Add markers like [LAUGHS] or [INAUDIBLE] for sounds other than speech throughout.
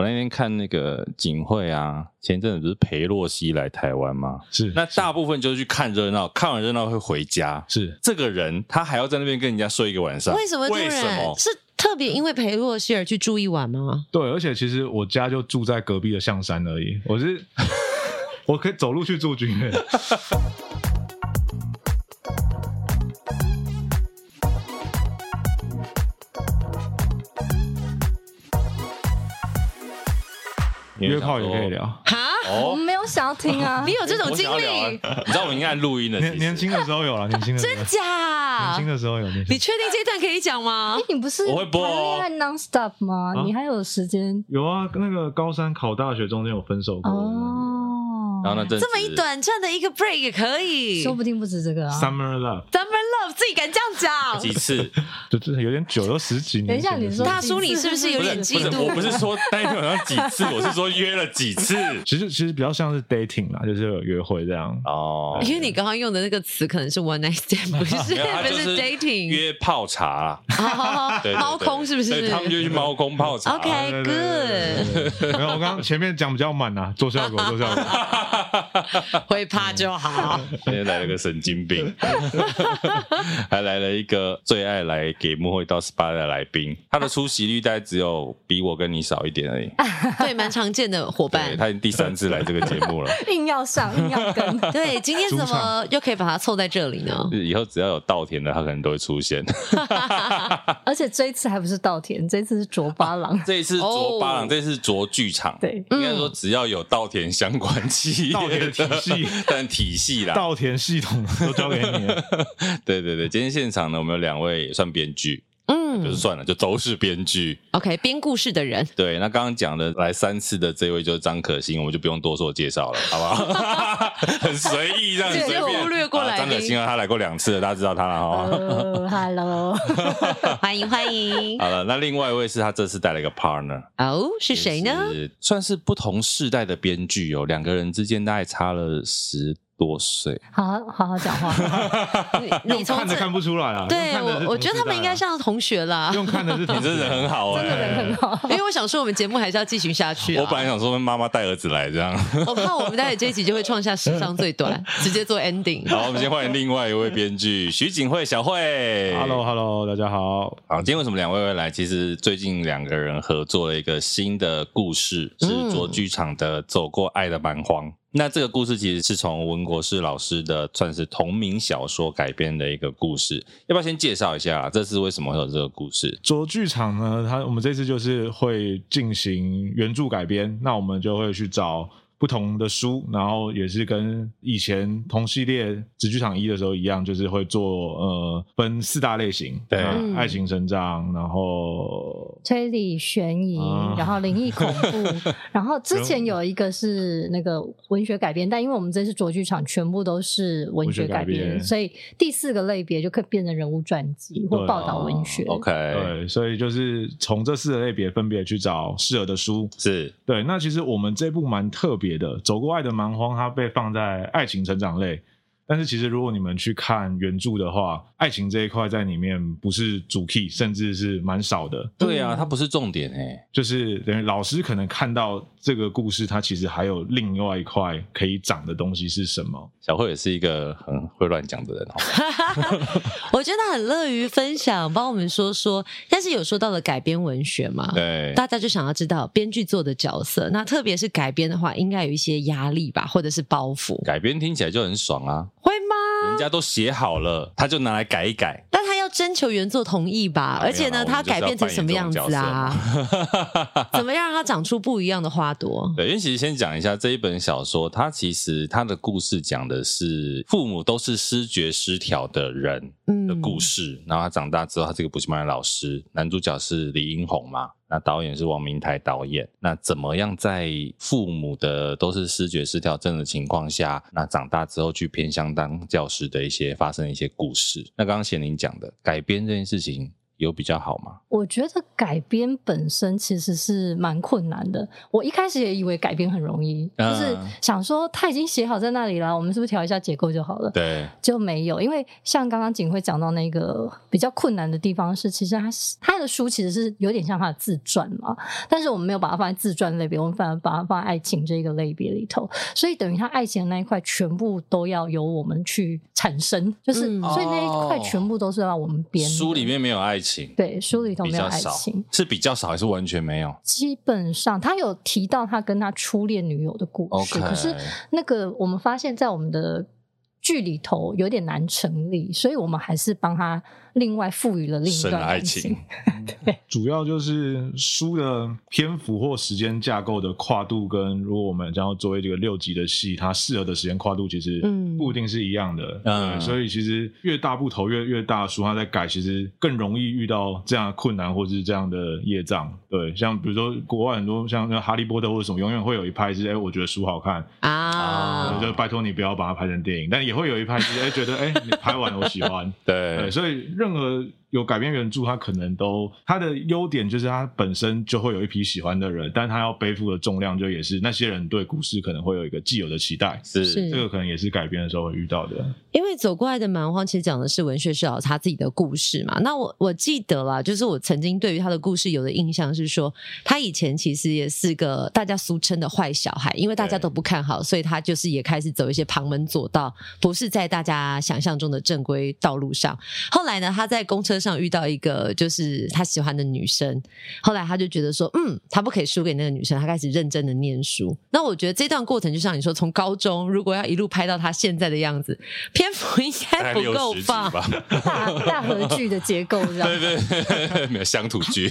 我那天看那个景会啊，前阵子不是裴洛西来台湾吗？是，那大部分就是去看热闹，看完热闹会回家。是，这个人他还要在那边跟人家睡一个晚上，为什么？为什么？是特别因为裴洛西而去住一晚吗？对，而且其实我家就住在隔壁的象山而已，我是 [LAUGHS] 我可以走路去住军院。约炮也可以聊哈，我没有想 [LAUGHS] 要听啊！你有这种经历？你知道我们应该录音的。年年轻的时候有了，[LAUGHS] 年轻的时候真假？年轻的时候有。你确定这一段可以讲吗？你不是我会播哦。谈恋爱 non-stop 吗？你还有时间？有啊，那个高三考大学中间有分手过。哦，然后呢？这么一短暂的一个 break 也可以，说不定不止这个啊。Summer love，Summer 自己敢这样讲？几次？[LAUGHS] 就就是有点久，都十几年。等一下，你说大叔，你是不是有点嫉妒？我不是说那一天晚上几次，[LAUGHS] 我是说约了几次。其实其实比较像是 dating 啦，就是有约会这样哦。因为你刚刚用的那个词可能是 one night stand，不是 [LAUGHS] 不是 dating，约泡茶啦。猫空是不是？他们就去猫空泡茶。OK，good。没有，我刚刚前面讲比较满啊，做效果做效果。会怕就好。今天来了个神经病，[LAUGHS] 还来了一个最爱来给幕后一道 SPA 的来宾，他的出席率大概只有比我跟你少一点而已。[LAUGHS] 对，蛮常见的伙伴。他已经第三次来这个节目了，[LAUGHS] 硬要上，硬要跟。对，今天怎么又可以把他凑在这里呢？以后只要有稻田的，他可能都会出现。而且这一次还不是稻田，这一次是卓八郎。这一次卓八郎，这次卓剧场。对，应该说只要有稻田相关企业，稻田体系，但体系啦，稻田系统都交给你了。对对对对，今天现场呢，我们有两位也算编剧。嗯，就是算了，就都是编剧。OK，编故事的人。对，那刚刚讲的来三次的这位就是张可欣，我们就不用多做介绍了，好不好？[LAUGHS] 很随意这样子随便，忽略过来。张可欣啊，他来过两次了，大家知道他了哈。[LAUGHS] Hello，[LAUGHS] 欢迎欢迎。好了，那另外一位是他这次带了一个 partner，哦，是谁呢？算是不同世代的编剧哦，两个人之间大概差了十。多岁，好好好好讲话。[LAUGHS] 你从看着看不出来啊？对，我我觉得他们应该像同学啦。用看的是，你真 [LAUGHS] 的很好哎，真的人很好。因为我想说，我们节目还是要继续下去。我本来想说，妈妈带儿子来这样。[LAUGHS] 我怕我们待会这一集就会创下史上最短，直接做 ending。好，我们先欢迎另外一位编剧徐景惠小慧。Hello，Hello，大家好。好，今天为什么两位会来？其实最近两个人合作了一个新的故事，是卓剧场的《走过爱的蛮荒》。那这个故事其实是从文国士老师的算是同名小说改编的一个故事，要不要先介绍一下这次为什么会有这个故事？卓剧场呢，它我们这次就是会进行原著改编，那我们就会去找。不同的书，然后也是跟以前同系列《纸剧场一》的时候一样，就是会做呃分四大类型，对，爱情成长，然后推理悬疑，啊、然后灵异恐怖，[LAUGHS] 然后之前有一个是那个文学改编，但因为我们这次卓剧场全部都是文学改编，改编。所以第四个类别就可以变成人物传记或报道文学。啊、OK，对，所以就是从这四个类别分别去找适合的书，是。对。那其实我们这部蛮特别。别的走过爱的蛮荒，它被放在爱情成长类。但是其实，如果你们去看原著的话，爱情这一块在里面不是主 key，甚至是蛮少的。对啊，它不是重点哎，就是等于老师可能看到这个故事，它其实还有另外一块可以长的东西是什么？小慧也是一个很会乱讲的人哦。[LAUGHS] 我觉得他很乐于分享，帮我们说说。但是有说到了改编文学嘛？对，大家就想要知道编剧做的角色。那特别是改编的话，应该有一些压力吧，或者是包袱。改编听起来就很爽啊。会吗？人家都写好了，他就拿来改一改。但他要征求原作同意吧？而且呢，他改变成什么样子啊？[LAUGHS] 怎么样让他长出不一样的花朵？对，因为其实先讲一下这一本小说，它其实它的故事讲的是父母都是失觉失调的人的故事。嗯、然后他长大之后，他这个补习班的老师，男主角是李英宏嘛。那导演是王明台导演，那怎么样在父母的都是视觉失调症的情况下，那长大之后去偏乡当教师的一些发生一些故事？那刚刚贤玲讲的改编这件事情有比较好吗？我觉得改编本身其实是蛮困难的。我一开始也以为改编很容易，嗯、就是想说他已经写好在那里了，我们是不是调一下结构就好了？对，就没有。因为像刚刚景辉讲到那个比较困难的地方是，其实他他的书其实是有点像他的自传嘛，但是我们没有把它放在自传类别，我们反而把它放在爱情这个类别里头，所以等于他爱情的那一块全部都要由我们去产生，就是、嗯、所以那一块全部都是要我们编。书里面没有爱情。对，书里头没有爱情，是比较少还是完全没有？基本上他有提到他跟他初恋女友的故事，Okay. 可是那个我们发现，在我们的剧里头有点难成立，所以我们还是帮他。另外赋予了另一段爱情，[LAUGHS] 对，主要就是书的篇幅或时间架构的跨度，跟如果我们将要作为这个六集的戏，它适合的时间跨度其实不一定是一样的，嗯，所以其实越大部头越越大的书，它在改，其实更容易遇到这样的困难或是这样的业障，对，像比如说国外很多像像哈利波特或者什么，永远会有一派是哎，我觉得书好看啊，就拜托你不要把它拍成电影，但也会有一派是哎，觉得哎，你拍完我喜欢，[LAUGHS] 对，对，所以。任何有改编原著，它可能都它的优点就是它本身就会有一批喜欢的人，但它要背负的重量就也是那些人对故事可能会有一个既有的期待，是这个可能也是改编的时候会遇到的。因为走过来的蛮荒其实讲的是文学是有他自己的故事嘛。那我我记得啦，就是我曾经对于他的故事有的印象是说，他以前其实也是个大家俗称的坏小孩，因为大家都不看好，所以他就是也开始走一些旁门左道，不是在大家想象中的正规道路上。后来呢，他在公车上遇到一个就是他喜欢的女生，后来他就觉得说，嗯，他不可以输给那个女生，他开始认真的念书。那我觉得这段过程就像你说，从高中如果要一路拍到他现在的样子，篇幅应该不够放，大 [LAUGHS] 大合剧的结构这样，[LAUGHS] 对对对，没有乡土剧。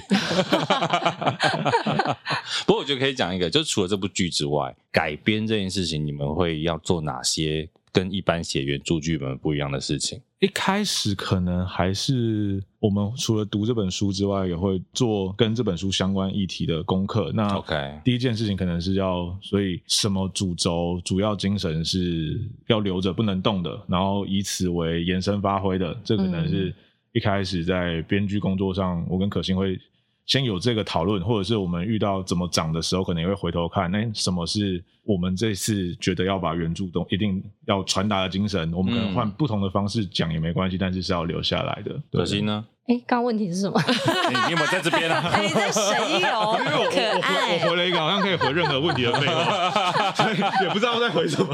不过我觉得可以讲一个，就除了这部剧之外，改编这件事情，你们会要做哪些？跟一般写原著剧本不一样的事情，一开始可能还是我们除了读这本书之外，也会做跟这本书相关议题的功课。那 OK，第一件事情可能是要，所以什么主轴、主要精神是要留着不能动的，然后以此为延伸发挥的。这可能是一开始在编剧工作上，我跟可心会。先有这个讨论，或者是我们遇到怎么涨的时候，可能也会回头看，那什么是我们这次觉得要把原著都一定要传达的精神，我们可能换不同的方式讲也没关系，但是是要留下来的。可惜呢？哎，刚刚问题是什么？[LAUGHS] 你你有没有在这边啊？[LAUGHS] 你在谁有？因为我我回我回了一个好像可以回任何问题的废话，[LAUGHS] 所以也不知道在回什么。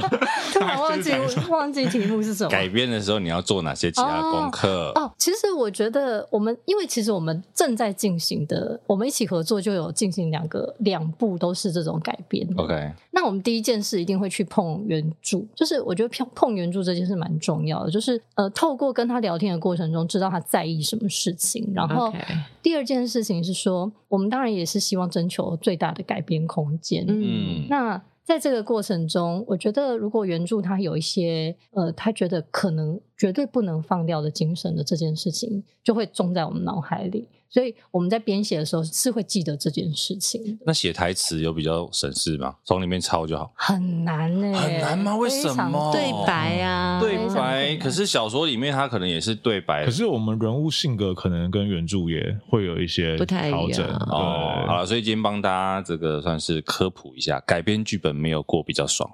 突然忘记忘记题目是什么？改编的时候你要做哪些其他功课？哦，其实我觉得我们因为其实我们正在进行的，我们一起合作就有进行两个两部都是这种改编。OK，那我们第一件事一定会去碰原著，就是我觉得碰碰原著这件事蛮重要的，就是呃透过跟他聊天的过程中，知道他在意什么事。事情，然后第二件事情是说，我们当然也是希望征求最大的改编空间。嗯，那在这个过程中，我觉得如果原著他有一些呃，他觉得可能绝对不能放掉的精神的这件事情，就会种在我们脑海里。所以我们在编写的时候是会记得这件事情。那写台词有比较省事吗？从里面抄就好。很难呢、欸？很难吗？为什么？对白啊，对白。可是小说里面它可能也是对白。可是我们人物性格可能跟原著也会有一些不太调整。哦，好了，所以今天帮大家这个算是科普一下，改编剧本没有过比较爽。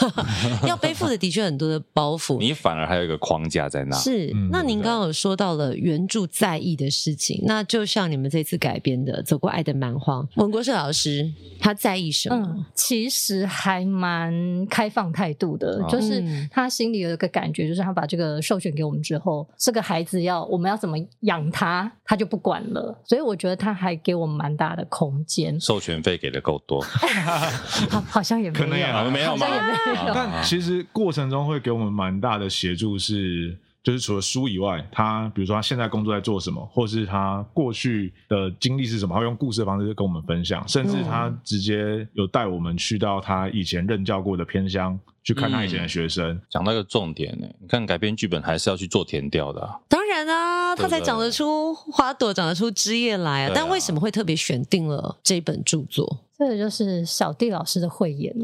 [LAUGHS] 要背负的的确很多的包袱，你反而还有一个框架在那。是，那您刚刚有说到了原著在意的事情，那就像你们这次改编的《走过爱的蛮荒》，文国胜老师他在意什么？嗯，其实还蛮开放态度的，就是他心里有一个感觉，就是他把这个授权给我们之后，这个孩子要我们要怎么养他，他就不管了。所以我觉得他还给我们蛮大的空间。授权费给的够多，[LAUGHS] 好，好像也没有，可能也没有吗？[LAUGHS] 但其实过程中会给我们蛮大的协助，是就是除了书以外，他比如说他现在工作在做什么，或是他过去的经历是什么，他会用故事的方式跟我们分享，甚至他直接有带我们去到他以前任教过的偏乡去看他以前的学生。讲、嗯、到一个重点呢，你看改编剧本还是要去做田调的、啊。当然啊，他才长得出花朵，长得出枝叶来啊。但为什么会特别选定了这本著作？这个就是小弟老师的慧眼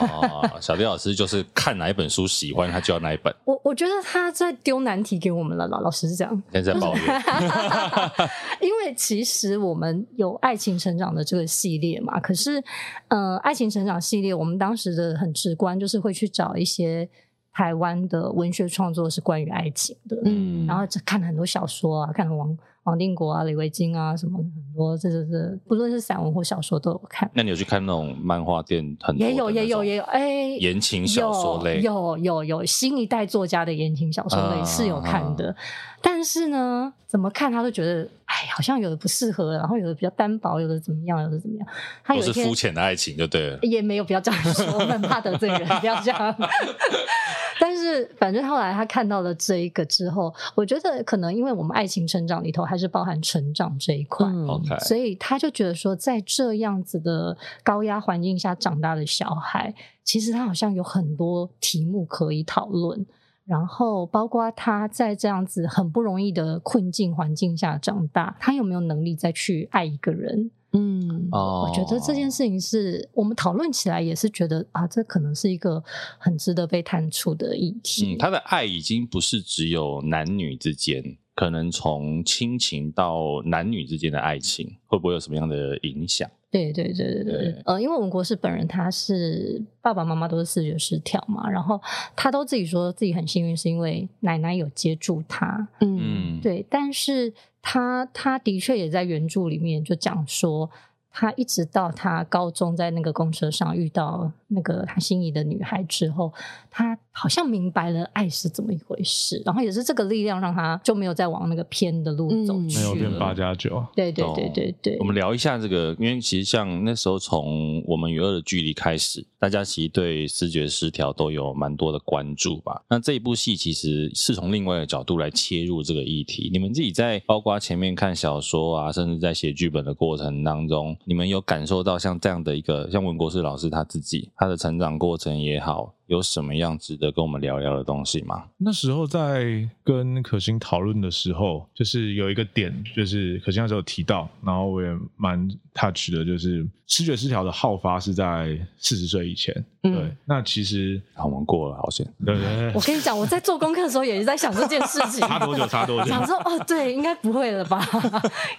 哦，[LAUGHS] 小弟老师就是看哪一本书喜欢，他就要哪一本。我我觉得他在丢难题给我们了，老老师是这样。现在抱怨，[LAUGHS] [LAUGHS] 因为其实我们有爱情成长的这个系列嘛，可是，呃，爱情成长系列，我们当时的很直观就是会去找一些台湾的文学创作是关于爱情的，嗯，然后看了很多小说啊，看了王。王定国啊，李维京啊，什么很多，这这这，不论是散文或小说都有看。那你有去看那种漫画店？很多也有也有也有，哎，言情小说类有有有新一代作家的言情小说类是有看的，啊、但是呢，怎么看他都觉得，哎，好像有的不适合，然后有的比较单薄，有的怎么样，有的怎么样。他有是肤浅的爱情就对了，也没有不要这样说，我很怕得罪人，不要这样。但是反正后来他看到了这一个之后，我觉得可能因为我们爱情成长里头还是包含成长这一块，嗯，所以他就觉得说，在这样子的高压环境下长大的小孩，其实他好像有很多题目可以讨论，然后包括他在这样子很不容易的困境环境下长大，他有没有能力再去爱一个人？嗯，哦，我觉得这件事情是我们讨论起来也是觉得啊，这可能是一个很值得被探出的议题。嗯，他的爱已经不是只有男女之间，可能从亲情到男女之间的爱情，会不会有什么样的影响？对对对对对，对呃，因为文国士本人他是爸爸妈妈都是视觉失调嘛，然后他都自己说自己很幸运，是因为奶奶有接住他，嗯，对，但是他他的确也在原著里面就讲说。他一直到他高中在那个公车上遇到那个他心仪的女孩之后，他好像明白了爱是怎么一回事，然后也是这个力量让他就没有再往那个偏的路走去，没有变八加九。对对对对对。我们聊一下这个，因为其实像那时候从我们与恶的距离开始，大家其实对视觉失调都有蛮多的关注吧。那这一部戏其实是从另外一个角度来切入这个议题。你们自己在包括前面看小说啊，甚至在写剧本的过程当中。你们有感受到像这样的一个，像文国士老师他自己，他的成长过程也好。有什么样值得跟我们聊聊的东西吗？那时候在跟可心讨论的时候，就是有一个点，就是可心那时候提到，然后我也蛮 touch 的，就是视觉失调的好发是在四十岁以前。嗯、对，那其实我们过了，好险。对对对。我跟你讲，我在做功课的时候也是在想这件事情。[LAUGHS] 差多久？差多久？想说哦，对，应该不会了吧？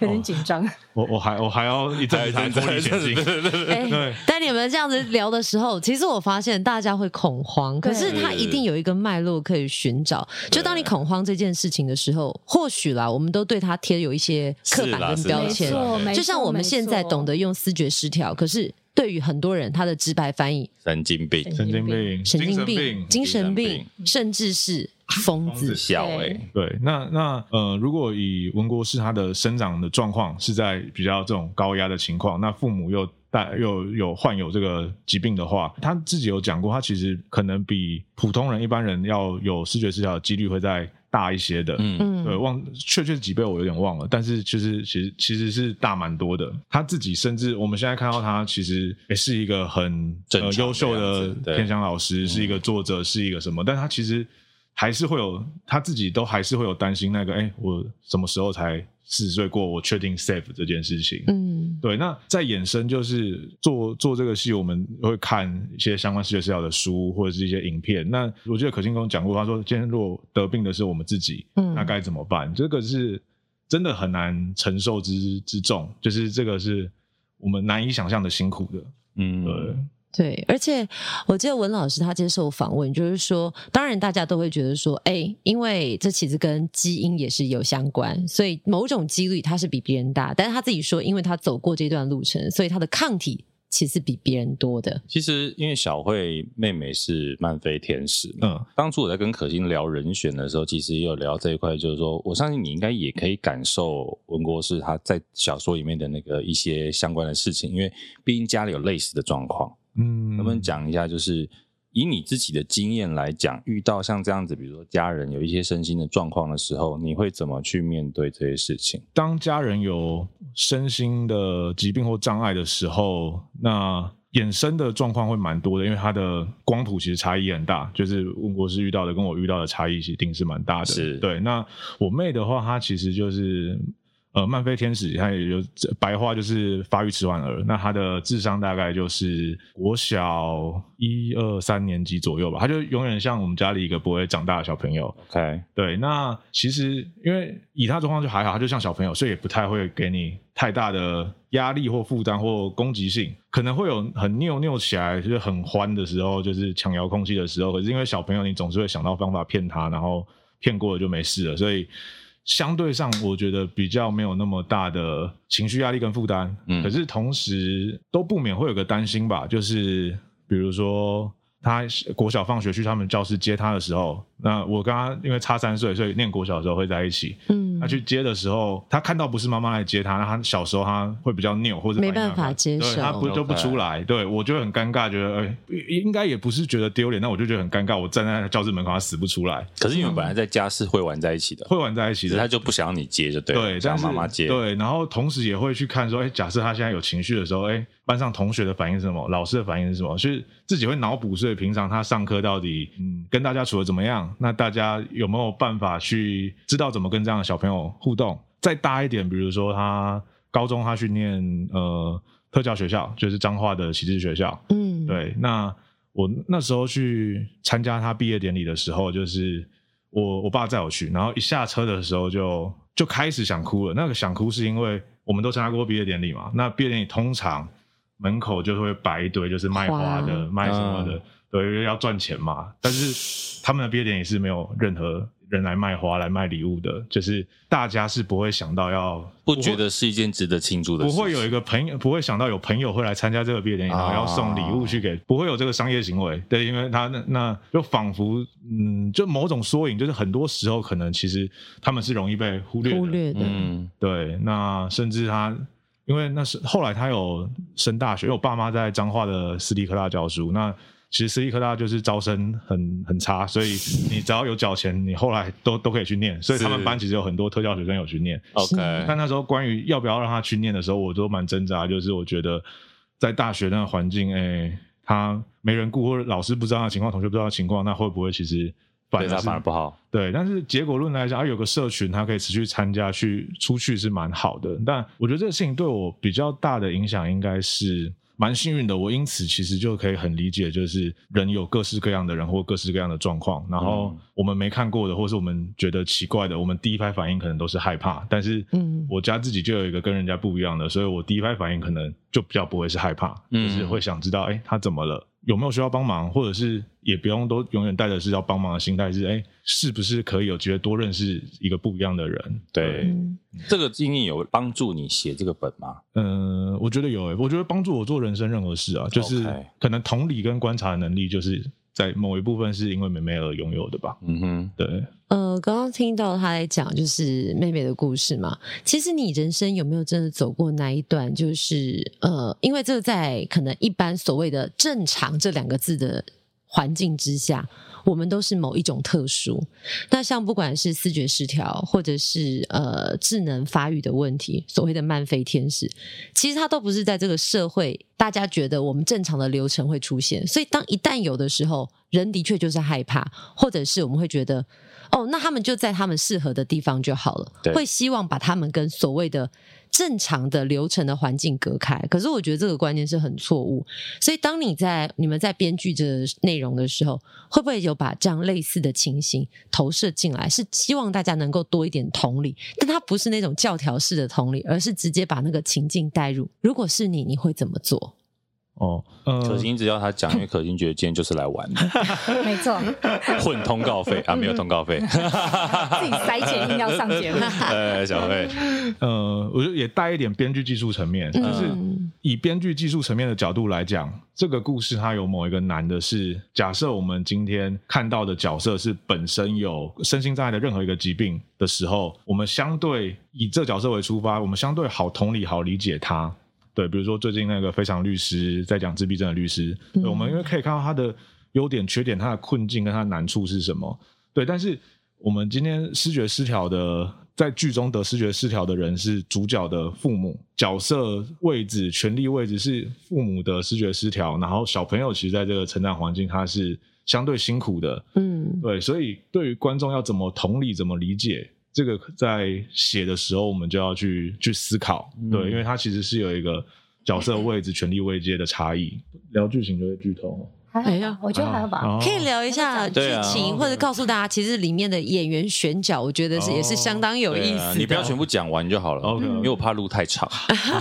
有点紧张。我我还我还要一再一阵脱离前进。[LAUGHS] 对。但你们这样子聊的时候，其实我发现大家会恐。恐慌，可是他一定有一个脉络可以寻找。就当你恐慌这件事情的时候，或许啦，我们都对他贴有一些刻板跟标签。就像我们现在懂得用思觉失调，可是对于很多人，他的直白翻译：神经病、神经病、神经病、精神病，甚至是疯子。笑哎，对，那那呃，如果以文国士他的生长的状况是在比较这种高压的情况，那父母又。但有有患有这个疾病的话，他自己有讲过，他其实可能比普通人、一般人要有视觉失调的几率会再大一些的。嗯，对，忘确切几倍我有点忘了，但是其实其实其实是大蛮多的。他自己甚至我们现在看到他其实也是一个很呃优秀的偏乡老师，是一个作者，是一个什么？但他其实还是会有他自己都还是会有担心那个，哎，我什么时候才？四十岁过，我确定 safe 这件事情。嗯，对。那再衍生就是做做这个戏，我们会看一些相关视觉失调的书或者是一些影片。那我记得可心跟我讲过，他说今天如果得病的是我们自己，嗯，那该怎么办？这个是真的很难承受之之重，就是这个是我们难以想象的辛苦的。嗯，对。对，而且我记得文老师他接受访问，就是说，当然大家都会觉得说，哎，因为这其实跟基因也是有相关，所以某种几率他是比别人大。但是他自己说，因为他走过这段路程，所以他的抗体其实比别人多的。其实因为小慧妹妹是漫飞天使，嗯，当初我在跟可心聊人选的时候，其实也有聊这一块，就是说我相信你应该也可以感受文国士他在小说里面的那个一些相关的事情，因为毕竟家里有类似的状况。嗯，能不能讲一下，就是以你自己的经验来讲，遇到像这样子，比如说家人有一些身心的状况的时候，你会怎么去面对这些事情？当家人有身心的疾病或障碍的时候，那衍生的状况会蛮多的，因为它的光谱其实差异很大，就是温国士遇到的跟我遇到的差异一定是蛮大的。是对。那我妹的话，她其实就是。呃，曼菲天使，他也就白话就是发育迟缓儿。那他的智商大概就是国小一二三年级左右吧。他就永远像我们家里一个不会长大的小朋友。OK，对。那其实因为以他状况就还好，他就像小朋友，所以也不太会给你太大的压力或负担或攻击性。可能会有很拗拗起来，就是很欢的时候，就是抢遥控器的时候。可是因为小朋友，你总是会想到方法骗他，然后骗过了就没事了，所以。相对上，我觉得比较没有那么大的情绪压力跟负担，嗯，可是同时都不免会有个担心吧，就是比如说他国小放学去他们教室接他的时候。那我跟他因为差三岁，所以念国小的时候会在一起。嗯，他去接的时候，他看到不是妈妈来接他，那他小时候他会比较拗，或者没办法接受，对他不就不出来。对我就很尴尬，觉得哎，应该也不是觉得丢脸，那我就觉得很尴尬。我站在教室门口，他死不出来。可是你们本来在家是会玩在一起的，会玩在一起的，他就不想让你接，就对，对，让妈妈接。对，然后同时也会去看说，哎，假设他现在有情绪的时候，哎，班上同学的反应是什么，老师的反应是什么，就是自己会脑补，所以平常他上课到底嗯跟大家处的怎么样？那大家。有没有办法去知道怎么跟这样的小朋友互动？再大一点，比如说他高中他去念呃特教学校，就是彰化的启智学校。嗯，对。那我那时候去参加他毕业典礼的时候，就是我我爸载我去，然后一下车的时候就就开始想哭了。那个想哭是因为我们都参加过毕业典礼嘛，那毕业典礼通常门口就会摆一堆就是卖花的、花卖什么的。嗯对，因为要赚钱嘛。但是他们的毕业典礼是没有任何人来卖花、来卖礼物的，就是大家是不会想到要，不觉得是一件值得庆祝的事。不会有一个朋友，不会想到有朋友会来参加这个毕业典礼，然后要送礼物去给，不会有这个商业行为。对，因为他那那就仿佛，嗯，就某种缩影，就是很多时候可能其实他们是容易被忽略的。忽略的。嗯，对。那甚至他，因为那是后来他有升大学，因为我爸妈在彰化的私立科大教书，那。其实私立科大就是招生很很差，所以你只要有缴钱，你后来都都可以去念。所以他们班其实有很多特教学生有去念。OK，但那时候关于要不要让他去念的时候，我都蛮挣扎。就是我觉得在大学那个环境，哎、欸，他没人顾，或者老师不知道的情况，同学不知道的情况，那会不会其实反而是反而不好？对，但是结果论来讲，啊，有个社群，他可以持续参加去出去是蛮好的。但我觉得这个事情对我比较大的影响，应该是。蛮幸运的，我因此其实就可以很理解，就是人有各式各样的人或各式各样的状况，然后我们没看过的，或是我们觉得奇怪的，我们第一拍反应可能都是害怕。但是，嗯，我家自己就有一个跟人家不一样的，所以我第一拍反应可能就比较不会是害怕，就是会想知道，哎，他怎么了？有没有需要帮忙，或者是也不用都永远带着是要帮忙的心态，是哎，是不是可以有机会多认识一个不一样的人？对，嗯、这个经验有帮助你写这个本吗？嗯，我觉得有诶，我觉得帮助我做人生任何事啊，就是可能同理跟观察的能力，就是。在某一部分是因为妹妹而拥有的吧。嗯哼，对。呃，刚刚听到他来讲就是妹妹的故事嘛。其实你人生有没有真的走过那一段？就是呃，因为这个在可能一般所谓的正常这两个字的环境之下。我们都是某一种特殊，那像不管是视觉失调，或者是呃智能发育的问题，所谓的慢飞天使，其实它都不是在这个社会大家觉得我们正常的流程会出现，所以当一旦有的时候，人的确就是害怕，或者是我们会觉得。哦，那他们就在他们适合的地方就好了。对，会希望把他们跟所谓的正常的流程的环境隔开。可是我觉得这个观念是很错误。所以当你在你们在编剧这内容的时候，会不会有把这样类似的情形投射进来？是希望大家能够多一点同理，但它不是那种教条式的同理，而是直接把那个情境带入。如果是你，你会怎么做？哦，可心一直要他讲，因为可心觉得今天就是来玩的，[LAUGHS] 没错，混通告费啊，没有通告费，[LAUGHS] 自己塞钱硬要上节目，呃，[LAUGHS] 小费，呃，我觉得也带一点编剧技术层面，就是以编剧技术层面的角度来讲，这个故事它有某一个难的是，假设我们今天看到的角色是本身有身心障碍的任何一个疾病的时候，我们相对以这角色为出发，我们相对好同理、好理解他。对，比如说最近那个非常律师在讲自闭症的律师，嗯、我们因为可以看到他的优点、缺点、他的困境跟他的难处是什么。对，但是我们今天视觉失调的在剧中得视觉失调的人是主角的父母，角色位置、权力位置是父母的视觉失调，然后小朋友其实在这个成长环境他是相对辛苦的，嗯，对，所以对于观众要怎么同理、怎么理解，这个在写的时候我们就要去去思考，对，因为它其实是有一个角色位置、权力位阶的差异，聊剧情就会剧透。没有，我觉得还好吧。可以聊一下剧情，或者告诉大家，其实里面的演员选角，我觉得是也是相当有意思。你不要全部讲完就好了，OK？因为我怕路太长。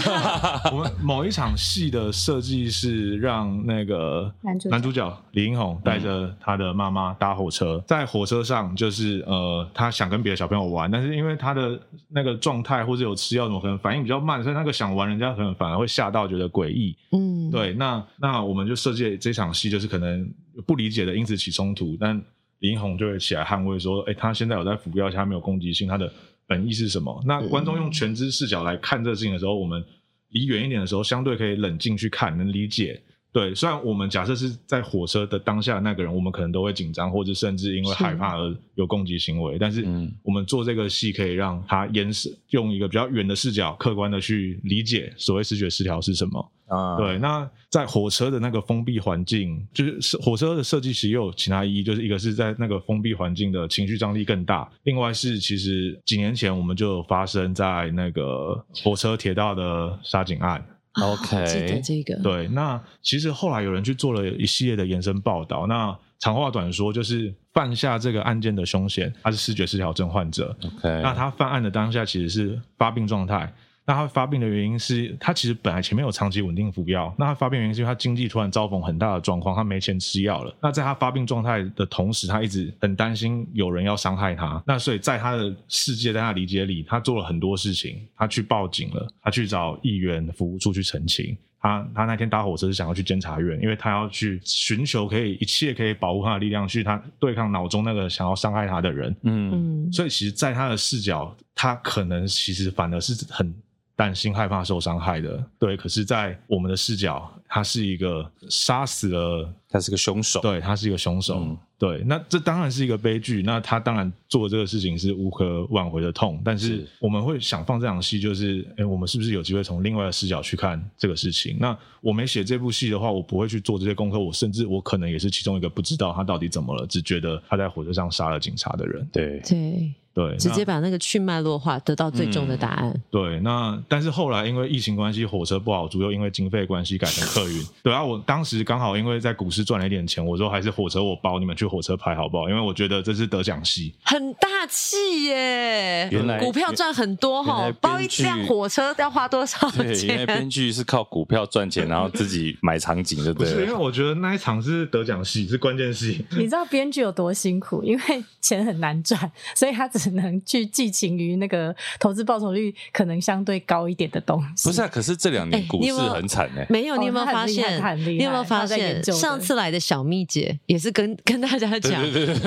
[LAUGHS] 我们某一场戏的设计是让那个男主角李英宏带着他的妈妈搭火车，在火车上就是呃，他想跟别的小朋友玩，但是因为他的那个状态或者有吃药什么，可能反应比较慢，所以那个想玩人家可能反而会吓到，觉得诡异。嗯，对。那那我们就设计这场戏就是。是可能不理解的，因此起冲突，但李英宏就会起来捍卫说：“哎、欸，他现在有在服药，他没有攻击性，他的本意是什么？”那观众用全知视角来看这个事情的时候，我们离远一点的时候，相对可以冷静去看，能理解。对，虽然我们假设是在火车的当下的那个人，我们可能都会紧张，或者甚至因为害怕而有攻击行为，是但是我们做这个戏可以让他延伸，用一个比较远的视角，客观的去理解所谓视觉失调是什么。啊，对，那在火车的那个封闭环境，就是火车的设计其实也有其他意义，就是一个是在那个封闭环境的情绪张力更大，另外是其实几年前我们就有发生在那个火车铁道的杀警案。OK，啊，记得这个。对，那其实后来有人去做了一系列的延伸报道，那长话短说，就是犯下这个案件的凶嫌，他是视觉失调症患者。OK，那他犯案的当下其实是发病状态。那他发病的原因是他其实本来前面有长期稳定服药，那他发病原因是因为他经济突然遭逢很大的状况，他没钱吃药了。那在他发病状态的同时，他一直很担心有人要伤害他。那所以在他的世界，在他理解里，他做了很多事情。他去报警了，他去找议员服务处去澄清。他他那天搭火车是想要去监察院，因为他要去寻求可以一切可以保护他的力量，去他对抗脑中那个想要伤害他的人。嗯，所以其实，在他的视角，他可能其实反而是很。担心、害怕受伤害的，对。可是，在我们的视角，他是一个杀死了，他是个凶手，对，他是一个凶手，嗯、对。那这当然是一个悲剧，那他当然做这个事情是无可挽回的痛。但是我们会想放这场戏，就是，哎，我们是不是有机会从另外的视角去看这个事情？那我没写这部戏的话，我不会去做这些功课，我甚至我可能也是其中一个不知道他到底怎么了，只觉得他在火车上杀了警察的人。对对。对，直接把那个去脉络化，得到最终的答案。嗯、对，那但是后来因为疫情关系，火车不好租，又因为经费关系改成客运。对啊，我当时刚好因为在股市赚了一点钱，我说还是火车我包，你们去火车拍好不好？因为我觉得这是得奖戏，很大气耶。原来股票赚很多哈，包一辆火车要花多少钱？对，因为编剧是靠股票赚钱，然后自己买场景，对不对？不是，因为我觉得那一场是得奖戏，是关键戏。你知道编剧有多辛苦？因为钱很难赚，所以他只能去。寄情于那个投资报酬率可能相对高一点的东西。不是啊，可是这两年股市很惨哎、欸。没有，你有没有发现？你有没有发现？上次来的小蜜姐也是跟 [LAUGHS] 跟大家讲，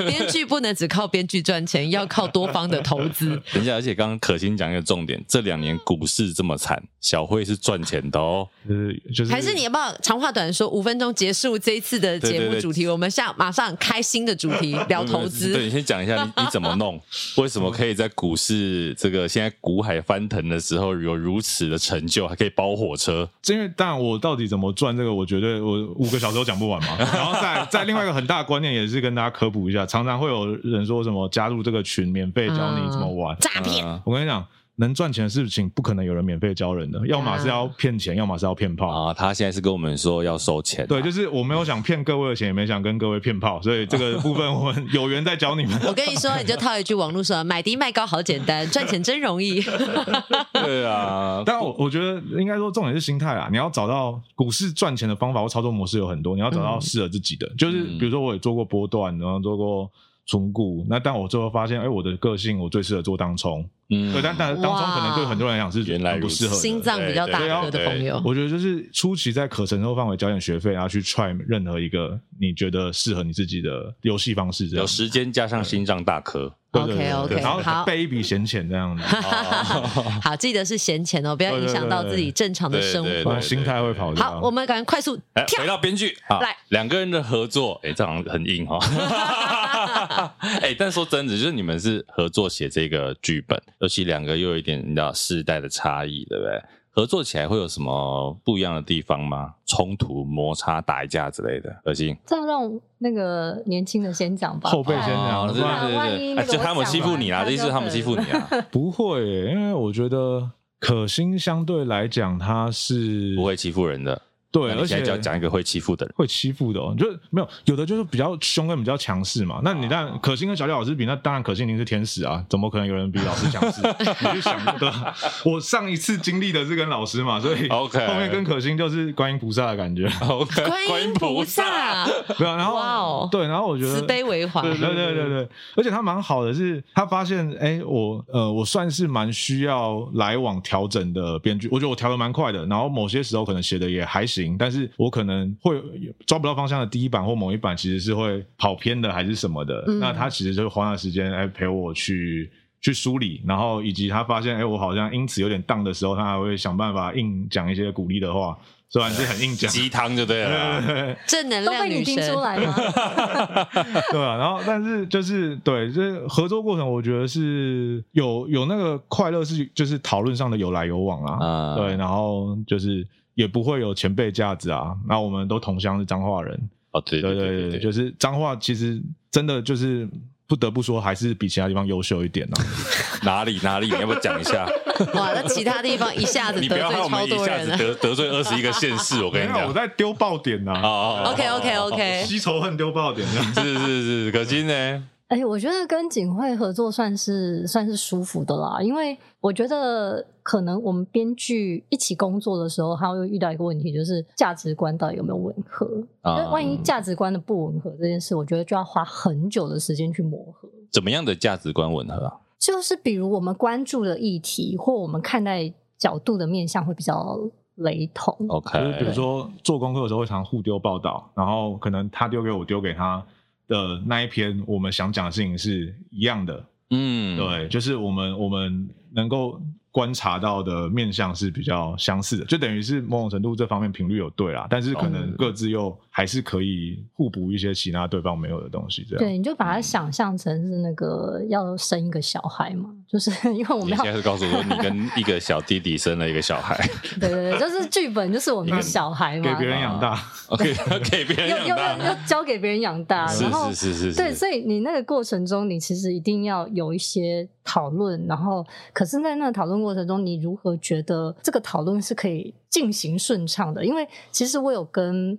编剧不能只靠编剧赚钱，要靠多方的投资。[LAUGHS] 等一下，而且刚刚可心讲一个重点，这两年股市这么惨，小慧是赚钱的哦。就是就是，还是你要不要长话短说，五分钟结束这一次的节目主题？我们下马上开新的主题，聊投资。对，你先讲一下你你怎么弄，为什么 [LAUGHS] 可以在股市这个现在股海翻腾的时候有如此的成就，还可以包火车？因为当然我到底怎么赚这个，我觉得我五个小时都讲不完嘛。然后再再另外一个很大的观念也是跟大家科普一下，常常会有人说什么加入这个群免费教你怎么玩诈骗。我跟你讲。能赚钱的事情不可能有人免费教人的，要么是要骗钱，要么是要骗炮啊。他现在是跟我们说要收钱，啊，对，就是我没有想骗各位的钱，也没想跟各位骗炮，所以这个部分我们 [LAUGHS] 有缘再教你们。我跟你说，你就套一句网络说：买低卖高好简单，赚钱真容易。[LAUGHS] 对啊，但我我觉得应该说重点是心态啊，你要找到股市赚钱的方法或操作模式有很多，你要找到适合自己的。嗯、就是比如说我也做过波段，然后做过存股，那但我最后发现，哎，我的个性我最适合做当冲。嗯，对，但但当中可能对很多人来讲是原来不适合的，心脏比较大颗的朋友。我觉得就是初期在可承受范围交点学费，然后去 try 任何一个你觉得适合你自己的游戏方式，有时间加上心脏大颗。OK OK，然后备一笔闲钱这样子。[LAUGHS] 好，记得是闲钱哦，不要影响到自己正常的生活，心态会跑掉。好，我们赶快快速跳回到编剧，来两个人的合作，哎，这好像很硬哈。[LAUGHS] 哎，但说真的，就是你们是合作写这个剧本。尤其两个又有一点你知道世代的差异，对不对？合作起来会有什么不一样的地方吗？冲突、摩擦、打一架之类的，恶心。这样让那个年轻的先讲吧，后辈先讲，对对对，就他们欺负你啦，这意思他们欺负你啊？[LAUGHS] 不会，因为我觉得可心相对来讲，他是不会欺负人的。对，而且要讲一个会欺负的人，会欺负的，哦，就没有有的就是比较凶跟比较强势嘛。那你当然可心跟小小老师比，那当然可心您是天使啊，怎么可能有人比老师强势？[LAUGHS] 你就想对吧？我上一次经历的是跟老师嘛，所以 [LAUGHS] OK 后面跟可心就是观音菩萨的感觉。OK，[LAUGHS] 观音菩萨，对啊，然后哇哦，对，然后我觉得慈悲为怀，对对对对对，而且他蛮好的，是他发现哎，我呃我算是蛮需要来往调整的编剧，我觉得我调的蛮快的，然后某些时候可能写的也还行。但是我可能会抓不到方向的第一版或某一版其实是会跑偏的还是什么的，嗯、那他其实就会花了时间来陪我去去梳理，然后以及他发现哎、欸、我好像因此有点荡的时候，他还会想办法硬讲一些鼓励的话，虽然是很硬讲鸡汤就对了，[LAUGHS] [LAUGHS] 正能量女生出来吗？[LAUGHS] 对啊，然后但是就是对，就是合作过程我觉得是有有那个快乐是就是讨论上的有来有往啊，嗯、对，然后就是。也不会有前辈架子啊，那我们都同乡是彰化人哦，对对对，对对，就是彰化其实真的就是不得不说还是比其他地方优秀一点呢、啊。[LAUGHS] 哪里哪里，你要不要讲一下？[LAUGHS] 哇，那其他地方一下子得罪超多人，得得罪二十一个县市，我跟你讲，我在丢爆点呐、啊。哦 OK OK OK，吸仇恨丢爆点，是是是，可惜呢？哎、欸，我觉得跟景惠合作算是算是舒服的啦，因为我觉得可能我们编剧一起工作的时候，他会遇到一个问题，就是价值观到底有没有吻合？那、嗯、万一价值观的不吻合这件事，我觉得就要花很久的时间去磨合。怎么样的价值观吻合啊？就是比如我们关注的议题或我们看待角度的面向会比较雷同。OK，就是比如说做功课的时候会常互丢报道，然后可能他丢给我，丢给他。的那一篇，我们想讲的事情是一样的，嗯，对，就是我们我们能够。观察到的面相是比较相似的，就等于是某种程度这方面频率有对啦，但是可能各自又还是可以互补一些其他对方没有的东西。这样。对，你就把它想象成是那个要生一个小孩嘛，[LAUGHS] 就是因为我们要你现在是告诉我说你跟 [LAUGHS] 一个小弟弟生了一个小孩，对对对，就是剧本就是我们的小孩嘛，给别人养大，[LAUGHS] OK，给别人养大，要交给别人养大，然后是是是是，对，所以你那个过程中，你其实一定要有一些讨论，然后可是在那个讨论过程中，你如何觉得这个讨论是可以进行顺畅的？因为其实我有跟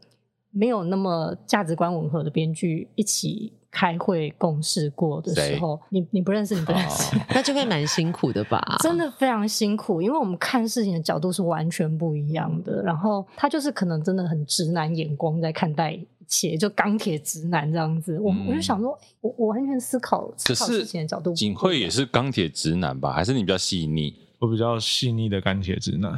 没有那么价值观吻合的编剧一起开会共事过的时候，你你不认识，你不认识，[LAUGHS] 那就会蛮辛苦的吧？真的非常辛苦，因为我们看事情的角度是完全不一样的。然后他就是可能真的很直男眼光在看待一切，就钢铁直男这样子。我、嗯、我就想说，我我完全思考思考事情的角度。景惠也是钢铁直男吧？还是你比较细腻？我比较细腻的钢铁直男。[LAUGHS]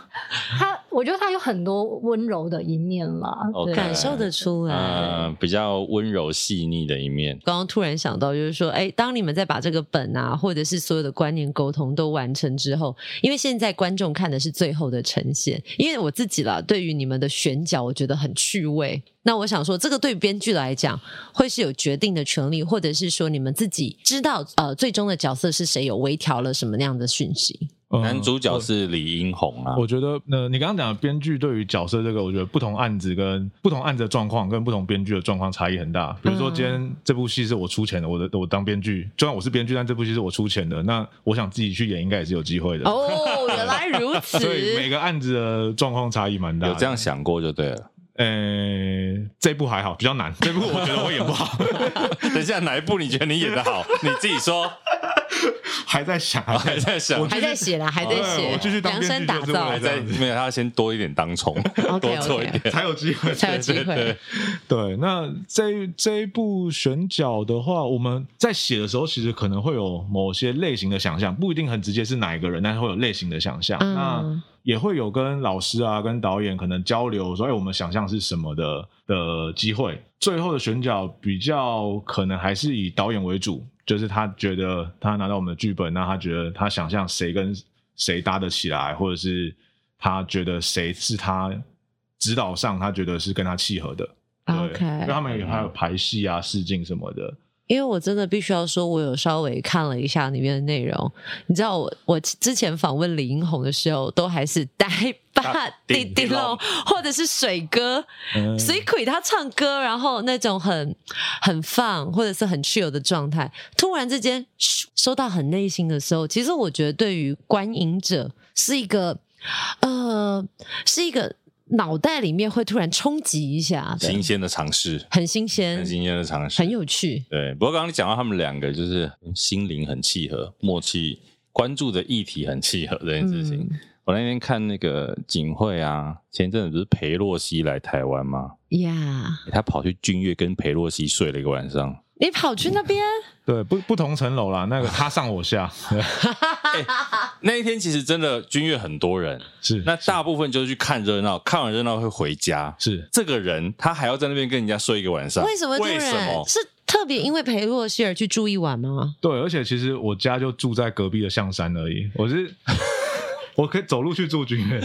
[LAUGHS] [LAUGHS] 他，我觉得他有很多温柔的一面啦，okay, 感受得出来。嗯，比较温柔细腻的一面。刚刚突然想到，就是说，哎，当你们在把这个本啊，或者是所有的观念沟通都完成之后，因为现在观众看的是最后的呈现。因为我自己啦，对于你们的选角，我觉得很趣味。那我想说，这个对编剧来讲，会是有决定的权利，或者是说你们自己知道，呃，最终的角色是谁，有微调了什么那样的讯息？男主角是李英宏啊。我觉得，呃，你刚刚讲的编剧对于角色这个，我觉得不同案子跟不同案子的状况跟不同编剧的状况差异很大。比如说，今天这部戏是我出钱的，我的我当编剧，就算我是编剧，但这部戏是我出钱的，那我想自己去演，应该也是有机会的。[LAUGHS] 哦，原来如此。所以每个案子的状况差异蛮大。有这样想过就对了。呃、欸，这部还好，比较难。这部我觉得我演不好。[LAUGHS] 等一下，哪一部你觉得你演的好？你自己说。[LAUGHS] 还在想，还在想，还在写啦，还在写。我继续当编剧，打造，还在没有，他先多一点当冲，okay, okay, 多做一点 [LAUGHS] 才有机会，才有机会。对，对，那这这一部选角的话，我们在写的时候，其实可能会有某些类型的想象，不一定很直接是哪一个人，但是会有类型的想象。嗯、那也会有跟老师啊、跟导演可能交流，所以我们想象是什么的的机会。最后的选角比较可能还是以导演为主。就是他觉得他拿到我们的剧本，那他觉得他想象谁跟谁搭得起来，或者是他觉得谁是他指导上他觉得是跟他契合的。OK，因为他们有还有排戏啊、试镜什么的。因为我真的必须要说，我有稍微看了一下里面的内容。你知道我，我我之前访问李英红的时候，都还是呆吧滴滴龙，或者是水哥，嗯、水鬼他唱歌，然后那种很很放或者是很 chill 的状态，突然之间收到很内心的时候，其实我觉得对于观影者是一个呃，是一个。脑袋里面会突然冲击一下，新鲜的尝试，很新鲜，很新鲜的尝试，很有趣。对，不过刚刚你讲到他们两个就是心灵很契合，默契，关注的议题很契合这件事情。嗯、我那天看那个景惠啊，前一阵子不是裴洛西来台湾吗？呀 Yeah，他跑去君悦跟裴洛西睡了一个晚上。你跑去那边？对，不不同层楼啦，那个他上我下。欸、[LAUGHS] 那一天其实真的君悦很多人，是那大部分就是去看热闹，看完热闹会回家。是这个人，他还要在那边跟人家睡一个晚上，为什么？为什么？是特别因为陪洛西尔去住一晚吗？对，而且其实我家就住在隔壁的象山而已，我是。我可以走路去住君悦，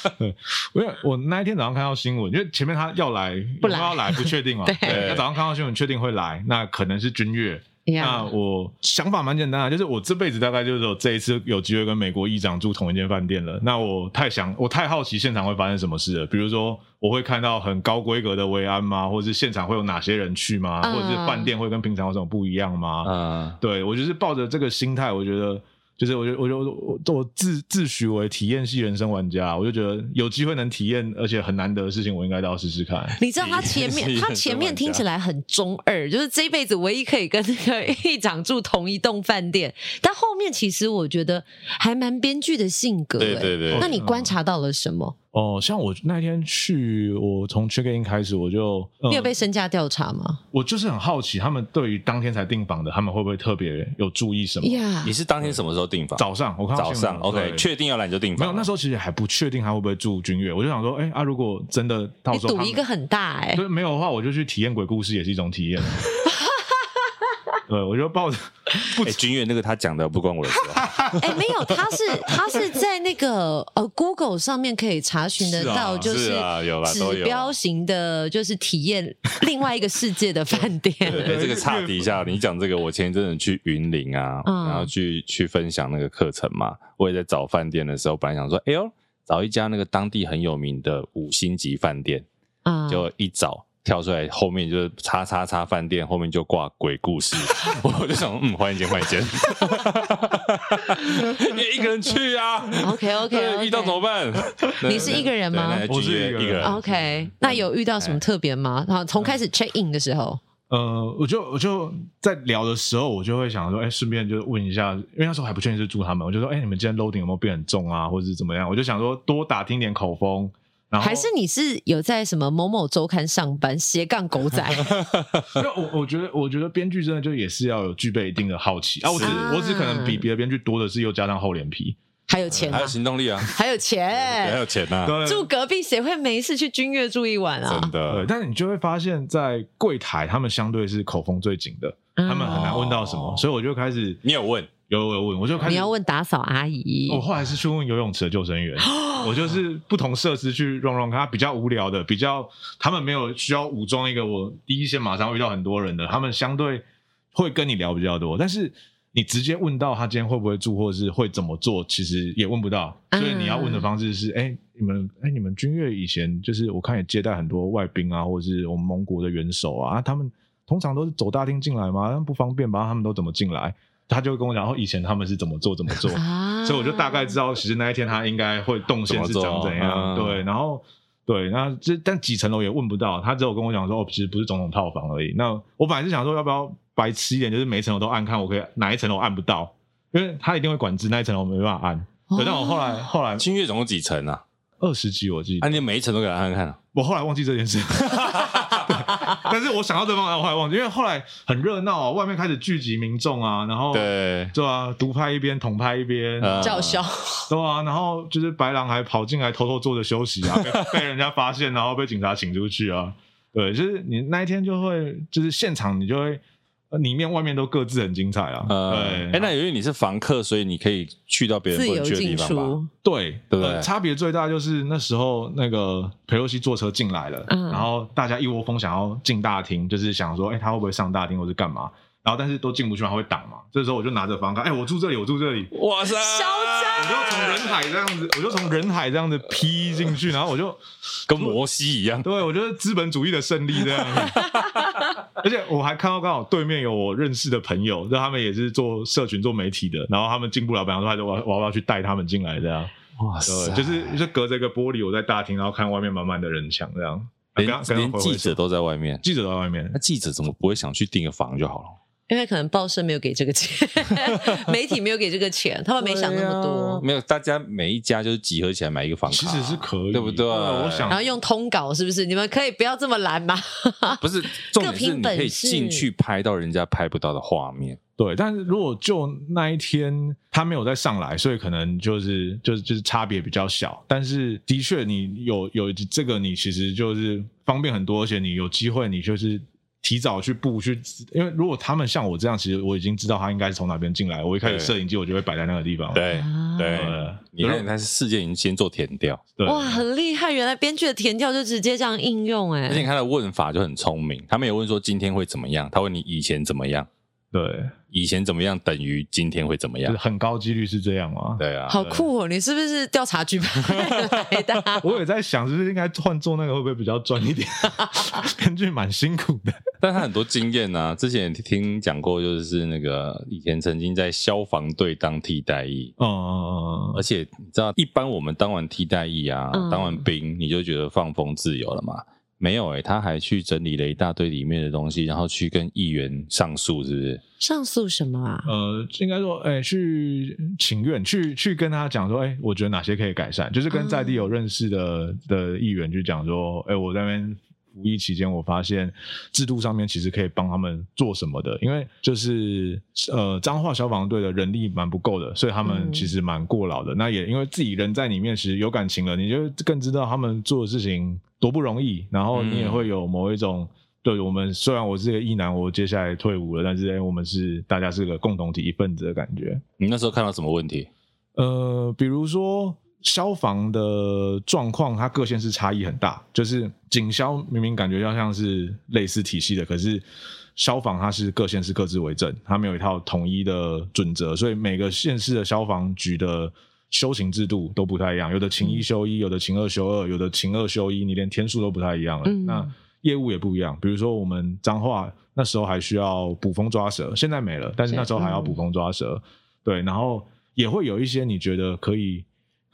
[LAUGHS] 因为我那一天早上看到新闻，因为前面他要来，不来要来不确定嘛。[LAUGHS] 对，他早上看到新闻确定会来，那可能是君乐。那我想法蛮简单的，就是我这辈子大概就是有这一次有机会跟美国议长住同一间饭店了。那我太想，我太好奇现场会发生什么事了。比如说，我会看到很高规格的慰安吗？或者是现场会有哪些人去吗？或者是饭店会跟平常有什么不一样吗？嗯，uh. 对，我就是抱着这个心态，我觉得。就是我就，我就我我自自诩为体验系人生玩家，我就觉得有机会能体验，而且很难得的事情，我应该都要试试看。你知道他前面他前面听起来很中二，就是这辈子唯一可以跟那个 [LAUGHS] 议长住同一栋饭店，但后面其实我觉得还蛮编剧的性格。对对对，那你观察到了什么？哦，像我那天去，我从 check in 开始，我就、嗯、你有被身价调查吗？我就是很好奇，他们对于当天才订房的，他们会不会特别有注意什么？呀，你是当天什么时候订房？早上，我看到早上，OK，确定要来你就订房。没有，那时候其实还不确定他会不会住君悦，我就想说，哎、欸、啊，如果真的到时候赌一个很大、欸，哎，对，没有的话，我就去体验鬼故事，也是一种体验。[LAUGHS] 对，我就抱着。[LAUGHS] 哎，君悦那个他讲的不关我的事。[LAUGHS] 哎，没有，他是他是在那个呃 Google 上面可以查询得到，就是指标型的，就是体验另外一个世界的饭店。对，这个差底下，你讲这个，我前一阵子去云林啊，然后去去分享那个课程嘛，我也在找饭店的时候，本来想说，哎呦，找一家那个当地很有名的五星级饭店，嗯，就一找。跳出来后面就是叉叉叉饭店，后面就挂鬼故事，[LAUGHS] 我就想，嗯，换一间，换一间，你一个人去啊？[LAUGHS] OK OK，遇到怎么办？你是一个人吗？我是一个人。OK，那有遇到什么特别吗？然后从开始 check in 的时候，呃，我就我就在聊的时候，我就会想说，哎，顺便就问一下，因为那时候还不确定是住他们，我就说，哎，你们今天 loading 有没有变很重啊，或者是怎么样？我就想说多打听点口风。还是你是有在什么某某周刊上班斜杠狗仔？[LAUGHS] 我我觉得，我觉得编剧真的就也是要有具备一定的好奇啊！我只我只可能比别的编剧多的是又加上厚脸皮，还有钱，还有行动力啊，还有钱，还有钱啊！住隔壁谁会没事去君悦住一晚啊？真的，但是你就会发现，在柜台他们相对是口风最紧的，他们很难问到什么，所以我就开始，你有问？有有问，我就开始，你要问打扫阿姨。我后来是去问游泳池的救生员，[GASPS] 我就是不同设施去 run run 看，他比较无聊的，比较他们没有需要武装一个，我第一线马上遇到很多人的，他们相对会跟你聊比较多。但是你直接问到他今天会不会住，或者是会怎么做，其实也问不到。所以你要问的方式是：哎、嗯欸，你们哎、欸，你们君悦以前就是我看也接待很多外宾啊，或者是我们蒙古的元首啊，他们通常都是走大厅进来吗？不方便吧？他们都怎么进来？他就跟我讲，然后以前他们是怎么做怎么做，啊、所以我就大概知道，其实那一天他应该会动线是长怎样。嗯、对，然后对，那这但几层楼也问不到，他只有跟我讲说，哦，其实不是总统套房而已。那我本来是想说，要不要白痴一点，就是每一层楼都按看，我可以哪一层楼按不到，因为他一定会管制那一层楼没办法按。哦、对，但我后来后来，清月总共几层啊？二十几，我记得。啊，你每一层都给他按看看。我后来忘记这件事。[LAUGHS] [LAUGHS] 但是我想到这方法，我后来忘记，因为后来很热闹啊，外面开始聚集民众啊，然后对。对啊，独拍一边，统拍一边叫嚣，对啊，然后就是白狼还跑进来偷偷坐着休息啊，[LAUGHS] 被被人家发现，然后被警察请出去啊，对，就是你那一天就会，就是现场你就会。里面外面都各自很精彩啊！哎，那由于你是房客，所以你可以去到别人不能去的地方吧？对，对不对？差别最大就是那时候那个裴洛西坐车进来了，然后大家一窝蜂想要进大厅，就是想说，哎，他会不会上大厅或是干嘛？然后但是都进不去嘛，会挡嘛。这时候我就拿着房卡，哎，我住这里，我住这里，哇塞，嚣张！我就从人海这样子，我就从人海这样子劈进去，然后我就跟摩西一样。对，我觉得资本主义的胜利这样子。[LAUGHS] 而且我还看到刚好对面有我认识的朋友，就他们也是做社群、做媒体的，然后他们进不了，比方说，他就我我要去带他们进来这样。哇塞，就是就隔着一个玻璃，我在大厅，然后看外面满满的人墙这样。连连记者都在外面，记者都在外面，那记者怎么不会想去订个房就好了？因为可能报社没有给这个钱，[LAUGHS] 媒体没有给这个钱，他们没想那么多。没有，大家每一家就是集合起来买一个房卡，其实是可以，对不对？我想，然后用通稿是不是？你们可以不要这么懒吗？[LAUGHS] 不是，重点是你可以进去拍到人家拍不到的画面。对，但是如果就那一天他没有再上来，所以可能就是就是就是差别比较小。但是的确，你有有这个，你其实就是方便很多，而且你有机会，你就是。提早去布去，因为如果他们像我这样，其实我已经知道他应该是从哪边进来。我一开始摄影机我就会摆在那个地方。对对，你看他是事件已经先做填调。哇，很厉害！原来编剧的填调就直接这样应用哎。而且他的问法就很聪明，他没有问说今天会怎么样，他问你以前怎么样。对，以前怎么样等于今天会怎么样？很高几率是这样吗？对啊，好酷哦！你是不是调查局 [LAUGHS] 来的？[LAUGHS] 我也在想，是不是应该换做那个会不会比较赚一点？[LAUGHS] 编剧蛮辛苦的，但他很多经验啊。之前也听讲过，就是那个以前曾经在消防队当替代役。哦嗯嗯。而且你知道，一般我们当完替代役啊，嗯、当完兵，你就觉得放风自由了嘛？没有诶、欸，他还去整理了一大堆里面的东西，然后去跟议员上诉，是不是？上诉什么啊？呃，应该说，哎、欸，去请愿，去去跟他讲说，哎、欸，我觉得哪些可以改善，就是跟在地有认识的、嗯、的议员去讲说，哎、欸，我在那边服役期间，我发现制度上面其实可以帮他们做什么的，因为就是呃，彰化消防队的人力蛮不够的，所以他们其实蛮过劳的。嗯、那也因为自己人在里面，其实有感情了，你就更知道他们做的事情。多不容易，然后你也会有某一种，嗯、对我们虽然我是个异男，我接下来退伍了，但是我们是大家是个共同体一份子的感觉。你那时候看到什么问题？呃，比如说消防的状况，它各县市差异很大，就是警消明明感觉要像是类似体系的，可是消防它是各县市各自为政，它没有一套统一的准则，所以每个县市的消防局的。修行制度都不太一样，有的勤一休一，有的勤二休二，有的勤二休一，你连天数都不太一样了。嗯、那业务也不一样，比如说我们彰化那时候还需要捕风抓蛇，现在没了，但是那时候还要捕风抓蛇。嗯、对，然后也会有一些你觉得可以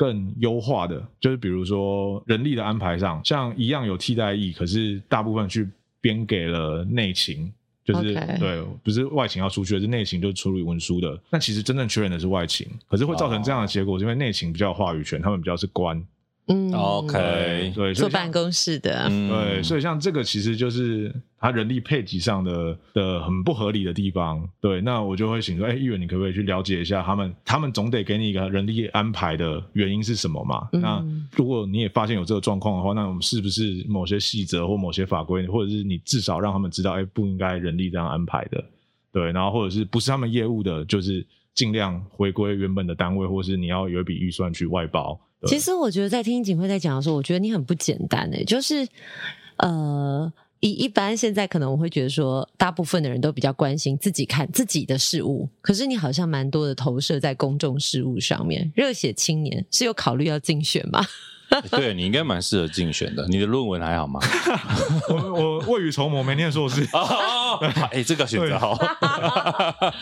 更优化的，就是比如说人力的安排上，像一样有替代役，可是大部分去编给了内勤。就是 Okay. 对，不是外勤要出去，是内勤就处理文书的。那其实真正确认的是外勤，可是会造成这样的结果，是、oh. 因为内勤比较有话语权，他们比较是官。嗯，OK，对，坐办公室的，对，所以像这个其实就是他人力配给上的的很不合理的地方。对，那我就会请说，哎，议员，你可不可以去了解一下他们？他们总得给你一个人力安排的原因是什么嘛？嗯、那如果你也发现有这个状况的话，那我们是不是某些细则或某些法规，或者是你至少让他们知道，哎，不应该人力这样安排的？对，然后或者是不是他们业务的，就是尽量回归原本的单位，或是你要有一笔预算去外包。其实我觉得在听景惠在讲的时候，我觉得你很不简单诶，就是呃，一一般现在可能我会觉得说，大部分的人都比较关心自己看自己的事物，可是你好像蛮多的投射在公众事务上面。热血青年是有考虑要竞选吗？[LAUGHS] 对，你应该蛮适合竞选的。你的论文还好吗？[LAUGHS] 我我未雨绸缪，没念硕士。[LAUGHS] 哎，这个选择好。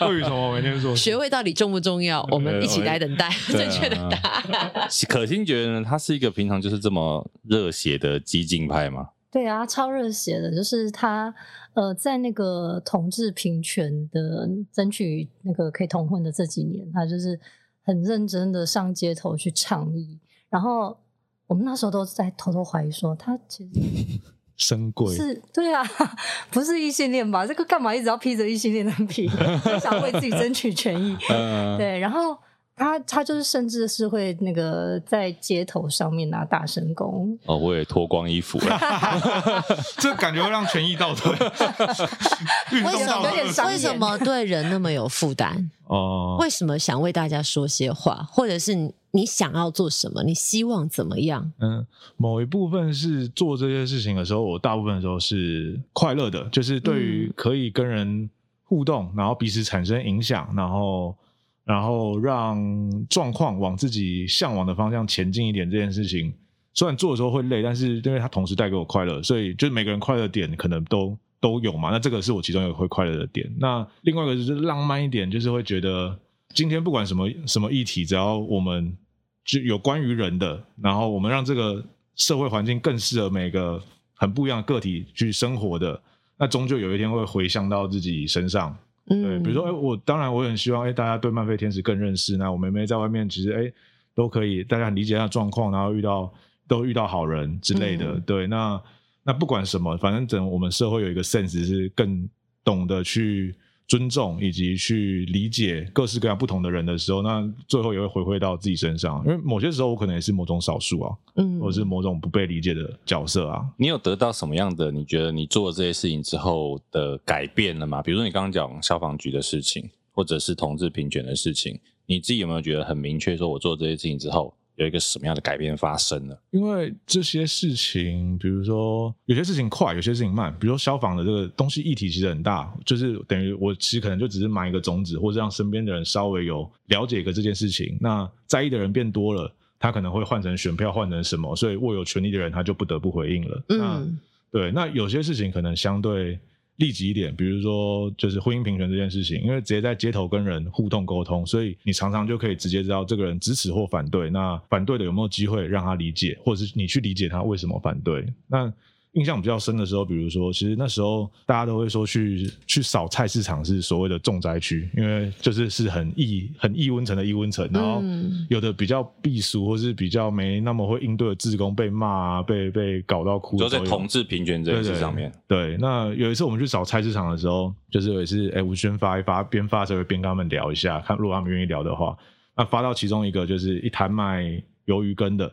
未雨绸缪，没念硕士。学位到底重不重要？我们一起来等待正确的答案。可心觉得呢，他是一个平常就是这么热血的激进派吗？对啊，超热血的，就是他呃，在那个同志平权的争取那个可以同婚的这几年，他就是很认真的上街头去倡议，然后。我们那时候都在偷偷怀疑说，他其实 [LAUGHS] 生贵是，对啊，不是异性恋吧？这个干嘛一直要披着异性恋的皮，[LAUGHS] 想为自己争取权益？对，然后他他就是甚至是会那个在街头上面拿大神功哦，我也脱光衣服了，[LAUGHS] 这感觉会让权益倒退。为什么为什么对人那么有负担？哦，为什么想为大家说些话，或者是？你想要做什么？你希望怎么样？嗯，某一部分是做这些事情的时候，我大部分的时候是快乐的，就是对于可以跟人互动，然后彼此产生影响，然后然后让状况往自己向往的方向前进一点。这件事情虽然做的时候会累，但是因为它同时带给我快乐，所以就是每个人快乐点可能都都有嘛。那这个是我其中一个会快乐的点。那另外一个就是浪漫一点，就是会觉得今天不管什么什么议题，只要我们就有关于人的，然后我们让这个社会环境更适合每个很不一样的个体去生活的。那终究有一天会回向到自己身上，对，嗯、比如说，哎，我当然我很希望，哎，大家对漫飞天使更认识。那我妹妹在外面其实，哎，都可以，大家理解她的状况，然后遇到都遇到好人之类的，嗯、对。那那不管什么，反正整我们社会有一个 sense 是更懂得去。尊重以及去理解各式各样不同的人的时候，那最后也会回馈到自己身上。因为某些时候我可能也是某种少数啊，嗯，或者是某种不被理解的角色啊。你有得到什么样的？你觉得你做了这些事情之后的改变了吗？比如说你刚刚讲消防局的事情，或者是同志平权的事情，你自己有没有觉得很明确？说我做这些事情之后。有一个什么样的改变发生了？因为这些事情，比如说有些事情快，有些事情慢。比如说消防的这个东西议题其实很大，就是等于我其实可能就只是埋一个种子，或者让身边的人稍微有了解一个这件事情。那在意的人变多了，他可能会换成选票，换成什么，所以握有权力的人他就不得不回应了。嗯，那对，那有些事情可能相对。立即一点，比如说就是婚姻平权这件事情，因为直接在街头跟人互动沟通，所以你常常就可以直接知道这个人支持或反对。那反对的有没有机会让他理解，或者是你去理解他为什么反对？那。印象比较深的时候，比如说，其实那时候大家都会说去去扫菜市场是所谓的重灾区，因为就是是很易很易温层的易温层，然后有的比较避俗或是比较没那么会应对的职工被骂啊，被被搞到哭。就在同志平权这件事上面。对，对，对，那有一次我们去扫菜市场的时候，就是有一次哎，吴宣发一发，边发的时候边跟他们聊一下，看如果他们愿意聊的话，那发到其中一个就是一摊卖鱿鱼羹的，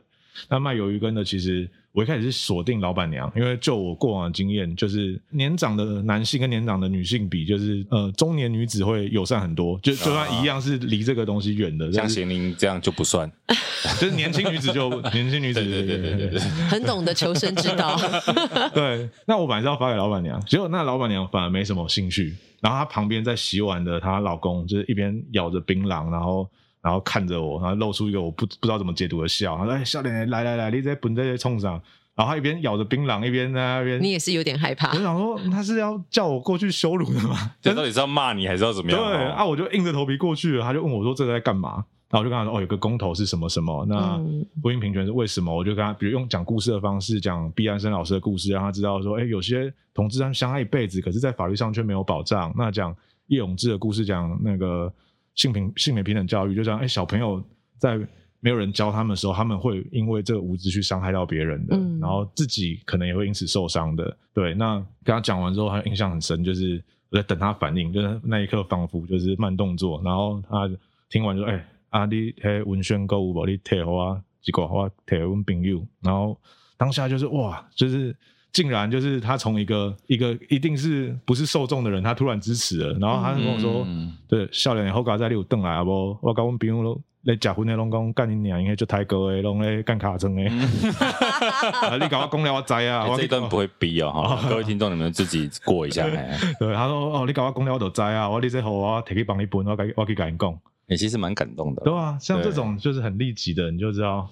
那卖鱿鱼羹的其实。我一开始是锁定老板娘，因为就我过往的经验，就是年长的男性跟年长的女性比，就是呃中年女子会友善很多，就就算一样是离这个东西远的，像贤玲这样就不算，[LAUGHS] 就是年轻女子就 [LAUGHS] 年轻女子，对对对对对，很懂得求生之道。[LAUGHS] 对，那我本来是要发给老板娘，结果那老板娘反而没什么兴趣，然后她旁边在洗碗的她老公就是一边咬着槟榔，然后。然后看着我，然后露出一个我不不知道怎么解读的笑。他说：“哎，笑脸，来来来，你在本在这冲上。”然后他一边咬着槟榔，一边在那边。你也是有点害怕。我想说，他是要叫我过去羞辱的吗？[LAUGHS] 这到底是要骂你，还是要怎么样？对啊，我就硬着头皮过去了。他就问我说：“这个在干嘛？”然后我就跟他说：“哦，有个公投是什么什么？那婚姻平权是为什么？”我就跟他，比如用讲故事的方式讲毕安生老师的故事，让他知道说：“哎，有些同志他相爱一辈子，可是在法律上却没有保障。”那讲叶永志的故事，讲那个性平性别平等教育，就像哎小朋友。在没有人教他们的时候，他们会因为这个无知去伤害到别人的，嗯、然后自己可能也会因此受伤的。对，那跟他讲完之后，他印象很深，就是我在等他反应，就是那一刻仿佛就是慢动作。然后他听完就说：“哎、啊、你嘿文宣购物宝，你退我几个我贴我朋友。”然后当下就是哇，就是竟然就是他从一个一个一定是不是受众的人，他突然支持了。然后他跟我说：“嗯、对，笑脸以后赶在里有邓来啊不？我跟我朋友都。”你结婚的拢讲干你娘，应该就太高的，拢咧干卡层的。[LAUGHS] 你搞我讲了，我知啊。[LAUGHS] 这一段不会逼哦，[LAUGHS] 哈，各位听众你们自己过一下。对，他说哦，你搞我讲了，我都知啊。我你这好我提去帮你搬，我我去跟你讲。你其实蛮感动的。对啊，像这种就是很立即的，你就知道。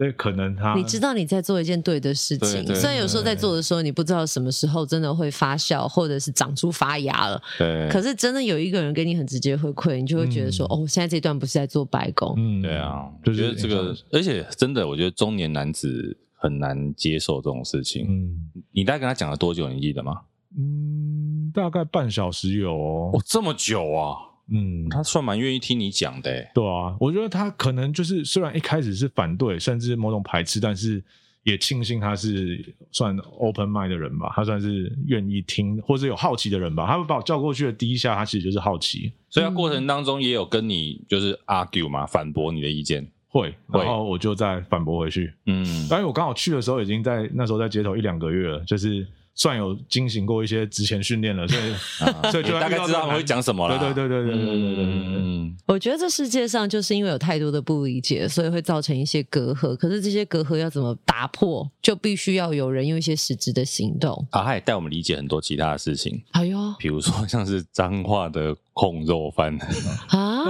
对，可能他你知道你在做一件对的事情，虽然有时候在做的时候你不知道什么时候真的会发酵，或者是长出发芽了。对，可是真的有一个人给你很直接回馈，你就会觉得说，哦，现在这段不是在做白工。嗯，对啊，就觉得这个，而且真的，我觉得中年男子很难接受这种事情。嗯，你大概跟他讲了多久？你记得吗？嗯，大概半小时有哦。哦，这么久啊。嗯，他算蛮愿意听你讲的。对啊，我觉得他可能就是虽然一开始是反对，甚至某种排斥，但是也庆幸他是算 open mind 的人吧。他算是愿意听或者有好奇的人吧。他会把我叫过去的第一下，他其实就是好奇。所以他过程当中也有跟你就是 argue 嘛，反驳你的意见。会，然后我就再反驳回去。嗯，当然我刚好去的时候已经在那时候在街头一两个月了，就是算有进行过一些职前训练了，所以、[LAUGHS] 啊、所以就大概知道他们会讲什么了。对对对对对对对对。嗯，我觉得这世界上就是因为有太多的不理解，所以会造成一些隔阂。可是这些隔阂要怎么打破，就必须要有人用一些实质的行动。啊，他也带我们理解很多其他的事情。哎呦，比如说像是脏话的控肉饭 [LAUGHS] 啊，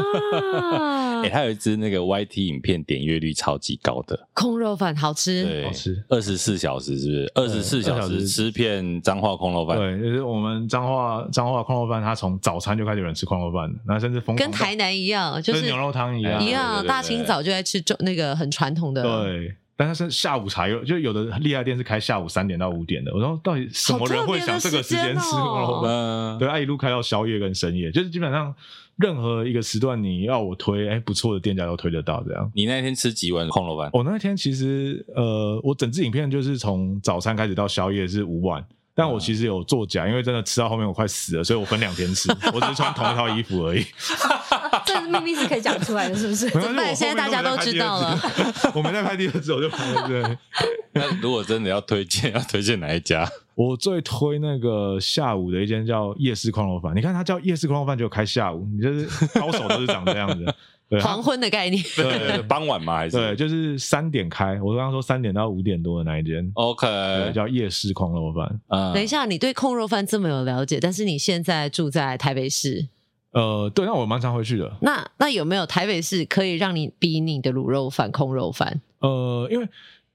哎、欸，他有一支那个 YT 影片点阅率超级高的空肉饭，好吃，对，好吃，二十四小时是不是？二十四小时吃片彰化空肉饭，对，就是我们彰化彰化空肉饭，他从早餐就开始有人吃空肉饭，然后甚至疯跟台南一样，就是牛肉汤一样，一样，大清早就在吃那个很传统的，对。但是下午茶有，就有的厉害店是开下午三点到五点的。我说到底什么人会想这个时间吃空肉饭？对，他一路开到宵夜跟深夜，就是基本上任何一个时段你要我推，哎，不错的店家都推得到这样。你那天吃几碗控肉饭？我那天其实呃，我整支影片就是从早餐开始到宵夜是五碗。但我其实有作假，因为真的吃到后面我快死了，所以我分两天吃，[LAUGHS] 我只是穿同一套衣服而已。[LAUGHS] 这秘密是可以讲出来的，是不是？怎么办？现在大家都知道了。我没在拍第二支，我就拍了。对。[LAUGHS] 那如果真的要推荐，要推荐哪一家？我最推那个下午的一间叫夜市控肉饭。你看它叫夜市控肉饭，就开下午，你就是高手都是长这样子。[LAUGHS] 黄昏的概念，对，傍晚嘛？还是对，就是三点开。我刚刚说三点到五点多的那一间，OK，叫夜市控肉饭。嗯，等一下，你对控肉饭这么有了解，但是你现在住在台北市，呃，对，那我蛮常回去的。那那有没有台北市可以让你比你的卤肉饭、控肉饭？呃，因为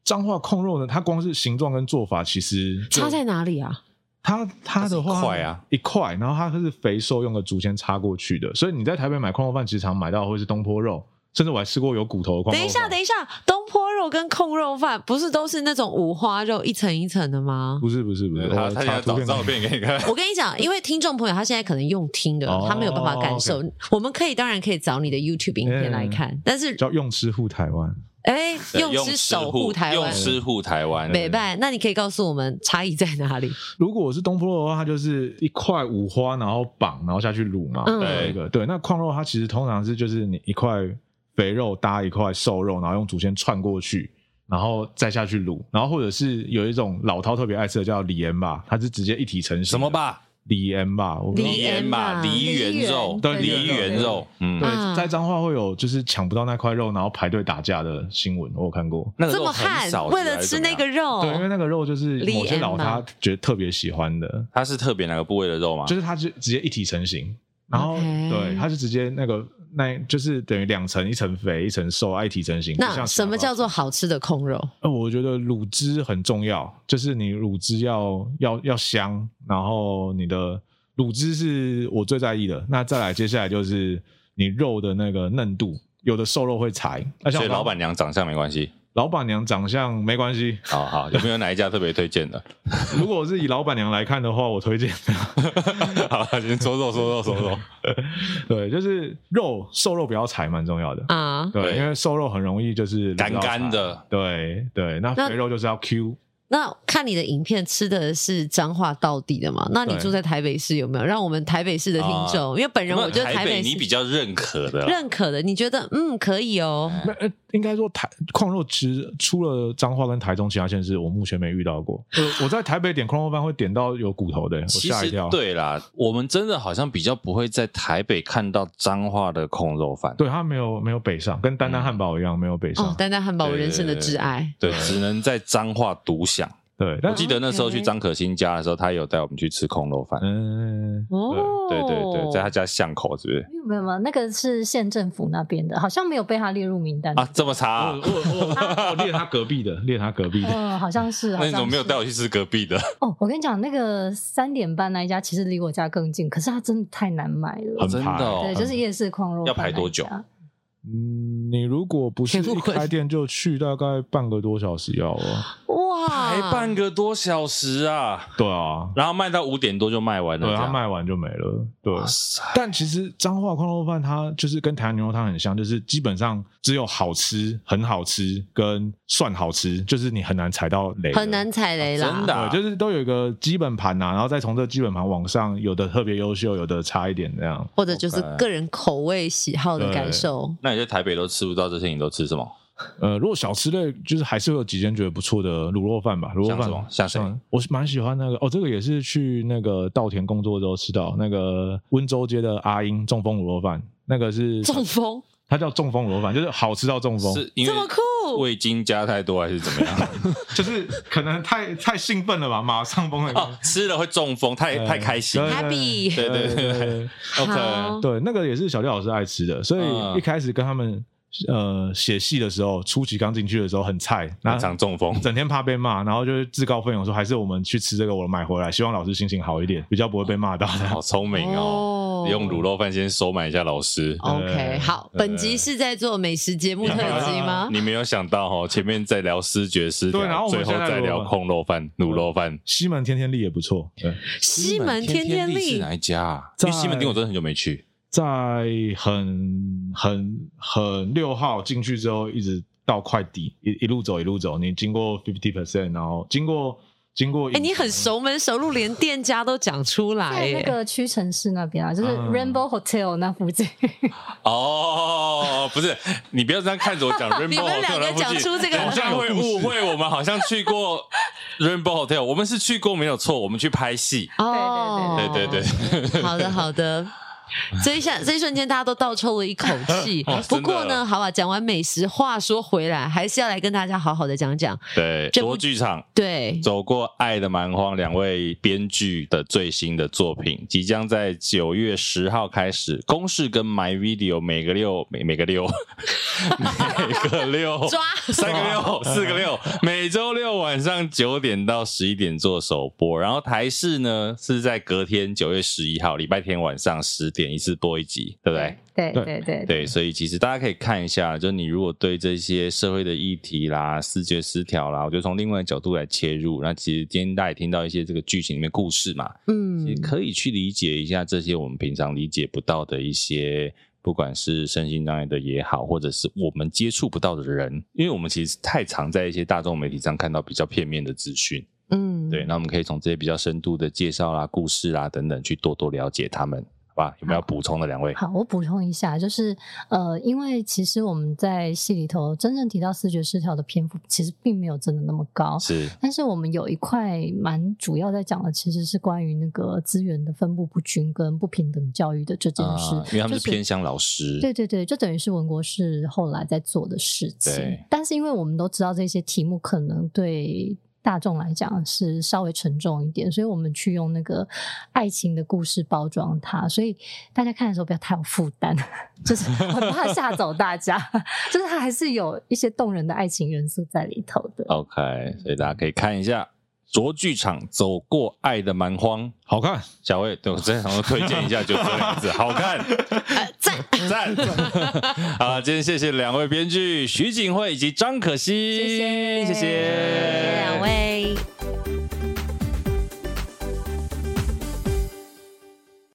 彰化控肉呢，它光是形状跟做法，其实差在哪里啊？它它的话，块啊，一块，然后它是肥瘦用的竹签插过去的，所以你在台北买控肉饭，其实常买到会是东坡肉，甚至我还吃过有骨头的。等一下，等一下，东坡肉跟控肉饭不是都是那种五花肉一层一层的吗？不是，不是，不是。他他要找照片给你看。[LAUGHS] 我跟你讲，因为听众朋友他现在可能用听的，他没有办法感受。我们可以当然可以找你的 YouTube 影片来看，但是叫用吃护台湾。哎，用吃守护台湾，用吃护台湾，美拜。那你可以告诉我们差异在哪里？如果我是东坡肉的话，它就是一块五花，然后绑，然后下去卤嘛。嗯、对，对，对。那矿肉它其实通常是就是你一块肥肉搭一块瘦肉，然后用竹签串过去，然后再下去卤。然后或者是有一种老饕特别爱吃的叫李盐吧，它是直接一体成型。什么吧？梨园吧，梨园吧，梨园肉，对，梨园肉，嗯，对，在彰化会有就是抢不到那块肉，然后排队打架的新闻，我有看过。这么悍，为了吃那个肉，对，因为那个肉就是某些老他觉得特别喜欢的。它是特别哪个部位的肉吗？就是它就直接一体成型，然后对，它是直接那个。那就是等于两层，一层肥，一层瘦，爱体成型。那什么叫做好吃的控肉？呃，我觉得卤汁很重要，就是你卤汁要要要香，然后你的卤汁是我最在意的。那再来，接下来就是你肉的那个嫩度，有的瘦肉会柴。所以老板娘长相没关系。老板娘长相没关系，好好，有没有哪一家特别推荐的？[LAUGHS] [LAUGHS] 如果我是以老板娘来看的话，我推荐。好，先说肉说肉说肉。对，就是肉瘦肉不要柴，蛮重要的啊。对，因为瘦肉很容易就是干干的。对对，那肥肉就是要 Q。那看你的影片吃的是彰化到底的嘛？那你住在台北市有没有？让我们台北市的听众，因为本人我觉得台北你比较认可的，认可的，你觉得嗯可以哦。那应该说台矿肉吃除了彰化跟台中其他县市，我目前没遇到过。[SIGHS] 我在台北点矿肉饭会点到有骨头的，我吓一跳。对啦，我们真的好像比较不会在台北看到彰化的控肉饭。对，他没有没有北上，跟丹丹汉堡一样没有北上。丹丹汉堡我人生的挚爱，对，只能在彰化独享。对，我记得那时候去张可欣家的时候，他有带我们去吃空肉饭。嗯，哦，对对对，在他家巷口，是不是？没有没有，那个是县政府那边的，好像没有被他列入名单啊。这么差？我我我列他隔壁的，列他隔壁的。嗯，好像是。那你怎么没有带我去吃隔壁的？哦，我跟你讲，那个三点半那一家其实离我家更近，可是它真的太难买了，真的。对，就是夜市空肉。要排多久？嗯，你如果不是一开店就去，大概半个多小时要了。[LAUGHS] 哇，排半个多小时啊！对啊，然后卖到五点多就卖完了，对，它卖完就没了。对，但其实彰化矿肉饭它就是跟台湾牛肉汤很像，就是基本上只有好吃、很好吃跟算好吃，就是你很难踩到雷，很难踩雷啦。真的，就是都有一个基本盘呐，然后再从这基本盘往上，有的特别优秀，有的差一点这样，或者就是个人口味喜好的感受。那你在台北都吃不到这些，你都吃什么？呃，如果小吃类，就是还是会有几间觉得不错的卤肉饭吧。卤肉饭像谁？我是蛮喜欢那个哦，这个也是去那个稻田工作之后吃到那个温州街的阿英中风卤肉饭，那个是中风，它叫中风卤肉饭，就是好吃到中风，是因为这么酷，味精加太多还是怎么样？[LAUGHS] 就是可能太太兴奋了吧，马上崩了。哦，吃了会中风，太太开心，Happy，对对对，OK，对，那个也是小廖老师爱吃的，所以一开始跟他们。呃，写戏的时候，初期刚进去的时候很菜，那场中风，整天怕被骂，然后就是自告奋勇说，还是我们去吃这个，我买回来，希望老师心情好一点，比较不会被骂到。好聪明哦，哦用卤肉饭先收买一下老师。OK，好，本集是在做美食节目特辑吗？你没有想到哦，前面在聊思觉失调，然后最后再聊空肉饭、卤肉饭。西门天天利也不错，对，西门天天利是哪一家啊？因为西门町我真的很久没去。在很很很六号进去之后，一直到快底，一一路走一路走，你经过 fifty percent，然后经过经过，哎、欸，你很熟门熟路，连店家都讲出来。在那个屈臣氏那边啊，就是 Rainbow Hotel 那附近。嗯、[LAUGHS] 哦，不是，你不要这样看着我讲 [LAUGHS] Rainbow Hotel 那附近，好像会误会我们好像去过 Rainbow Hotel，我们是去过没有错，我们去拍戏。哦，对对对对对，好的 [LAUGHS] 好的。[LAUGHS] 这一下，这一瞬间，大家都倒抽了一口气。[LAUGHS] 哦、不过呢，好吧，讲完美食，话说回来，还是要来跟大家好好的讲讲。对，卓剧场。对。走过爱的蛮荒，两位编剧的最新的作品，即将在九月十号开始。公视跟 My Video 每个六每每个六。每个六。[LAUGHS] 抓。三个六四个六，每周六晚上九点到十一点做首播，然后台视呢是在隔天九月十一号礼拜天晚上十点一次播一集，对不对？对对对对，对，所以其实大家可以看一下，就你如果对这些社会的议题啦、视觉失调啦，我觉得从另外一个角度来切入，那其实今天大家也听到一些这个剧情里面故事嘛，嗯，其实可以去理解一下这些我们平常理解不到的一些，不管是身心障碍的也好，或者是我们接触不到的人，因为我们其实太常在一些大众媒体上看到比较片面的资讯，嗯，对，那我们可以从这些比较深度的介绍啦、故事啦等等，去多多了解他们。吧，有没有补充的两位？好，我补充一下，就是呃，因为其实我们在戏里头真正提到视觉失调的篇幅，其实并没有真的那么高。是，但是我们有一块蛮主要在讲的，其实是关于那个资源的分布不均跟不平等教育的这件事。呃、因为他们是偏向老师、就是。对对对，就等于是文国是后来在做的事情。对。但是因为我们都知道这些题目可能对。大众来讲是稍微沉重一点，所以我们去用那个爱情的故事包装它，所以大家看的时候不要太有负担，就是 [LAUGHS] 很怕吓走大家，就是它还是有一些动人的爱情元素在里头的。OK，所以大家可以看一下。卓剧场走过爱的蛮荒，好看。小魏，对我真想要推荐一下，就这两个字，[LAUGHS] 好看。赞赞赞！[LAUGHS] 好，今天谢谢两位编剧徐景惠以及张可欣，谢谢谢谢两位。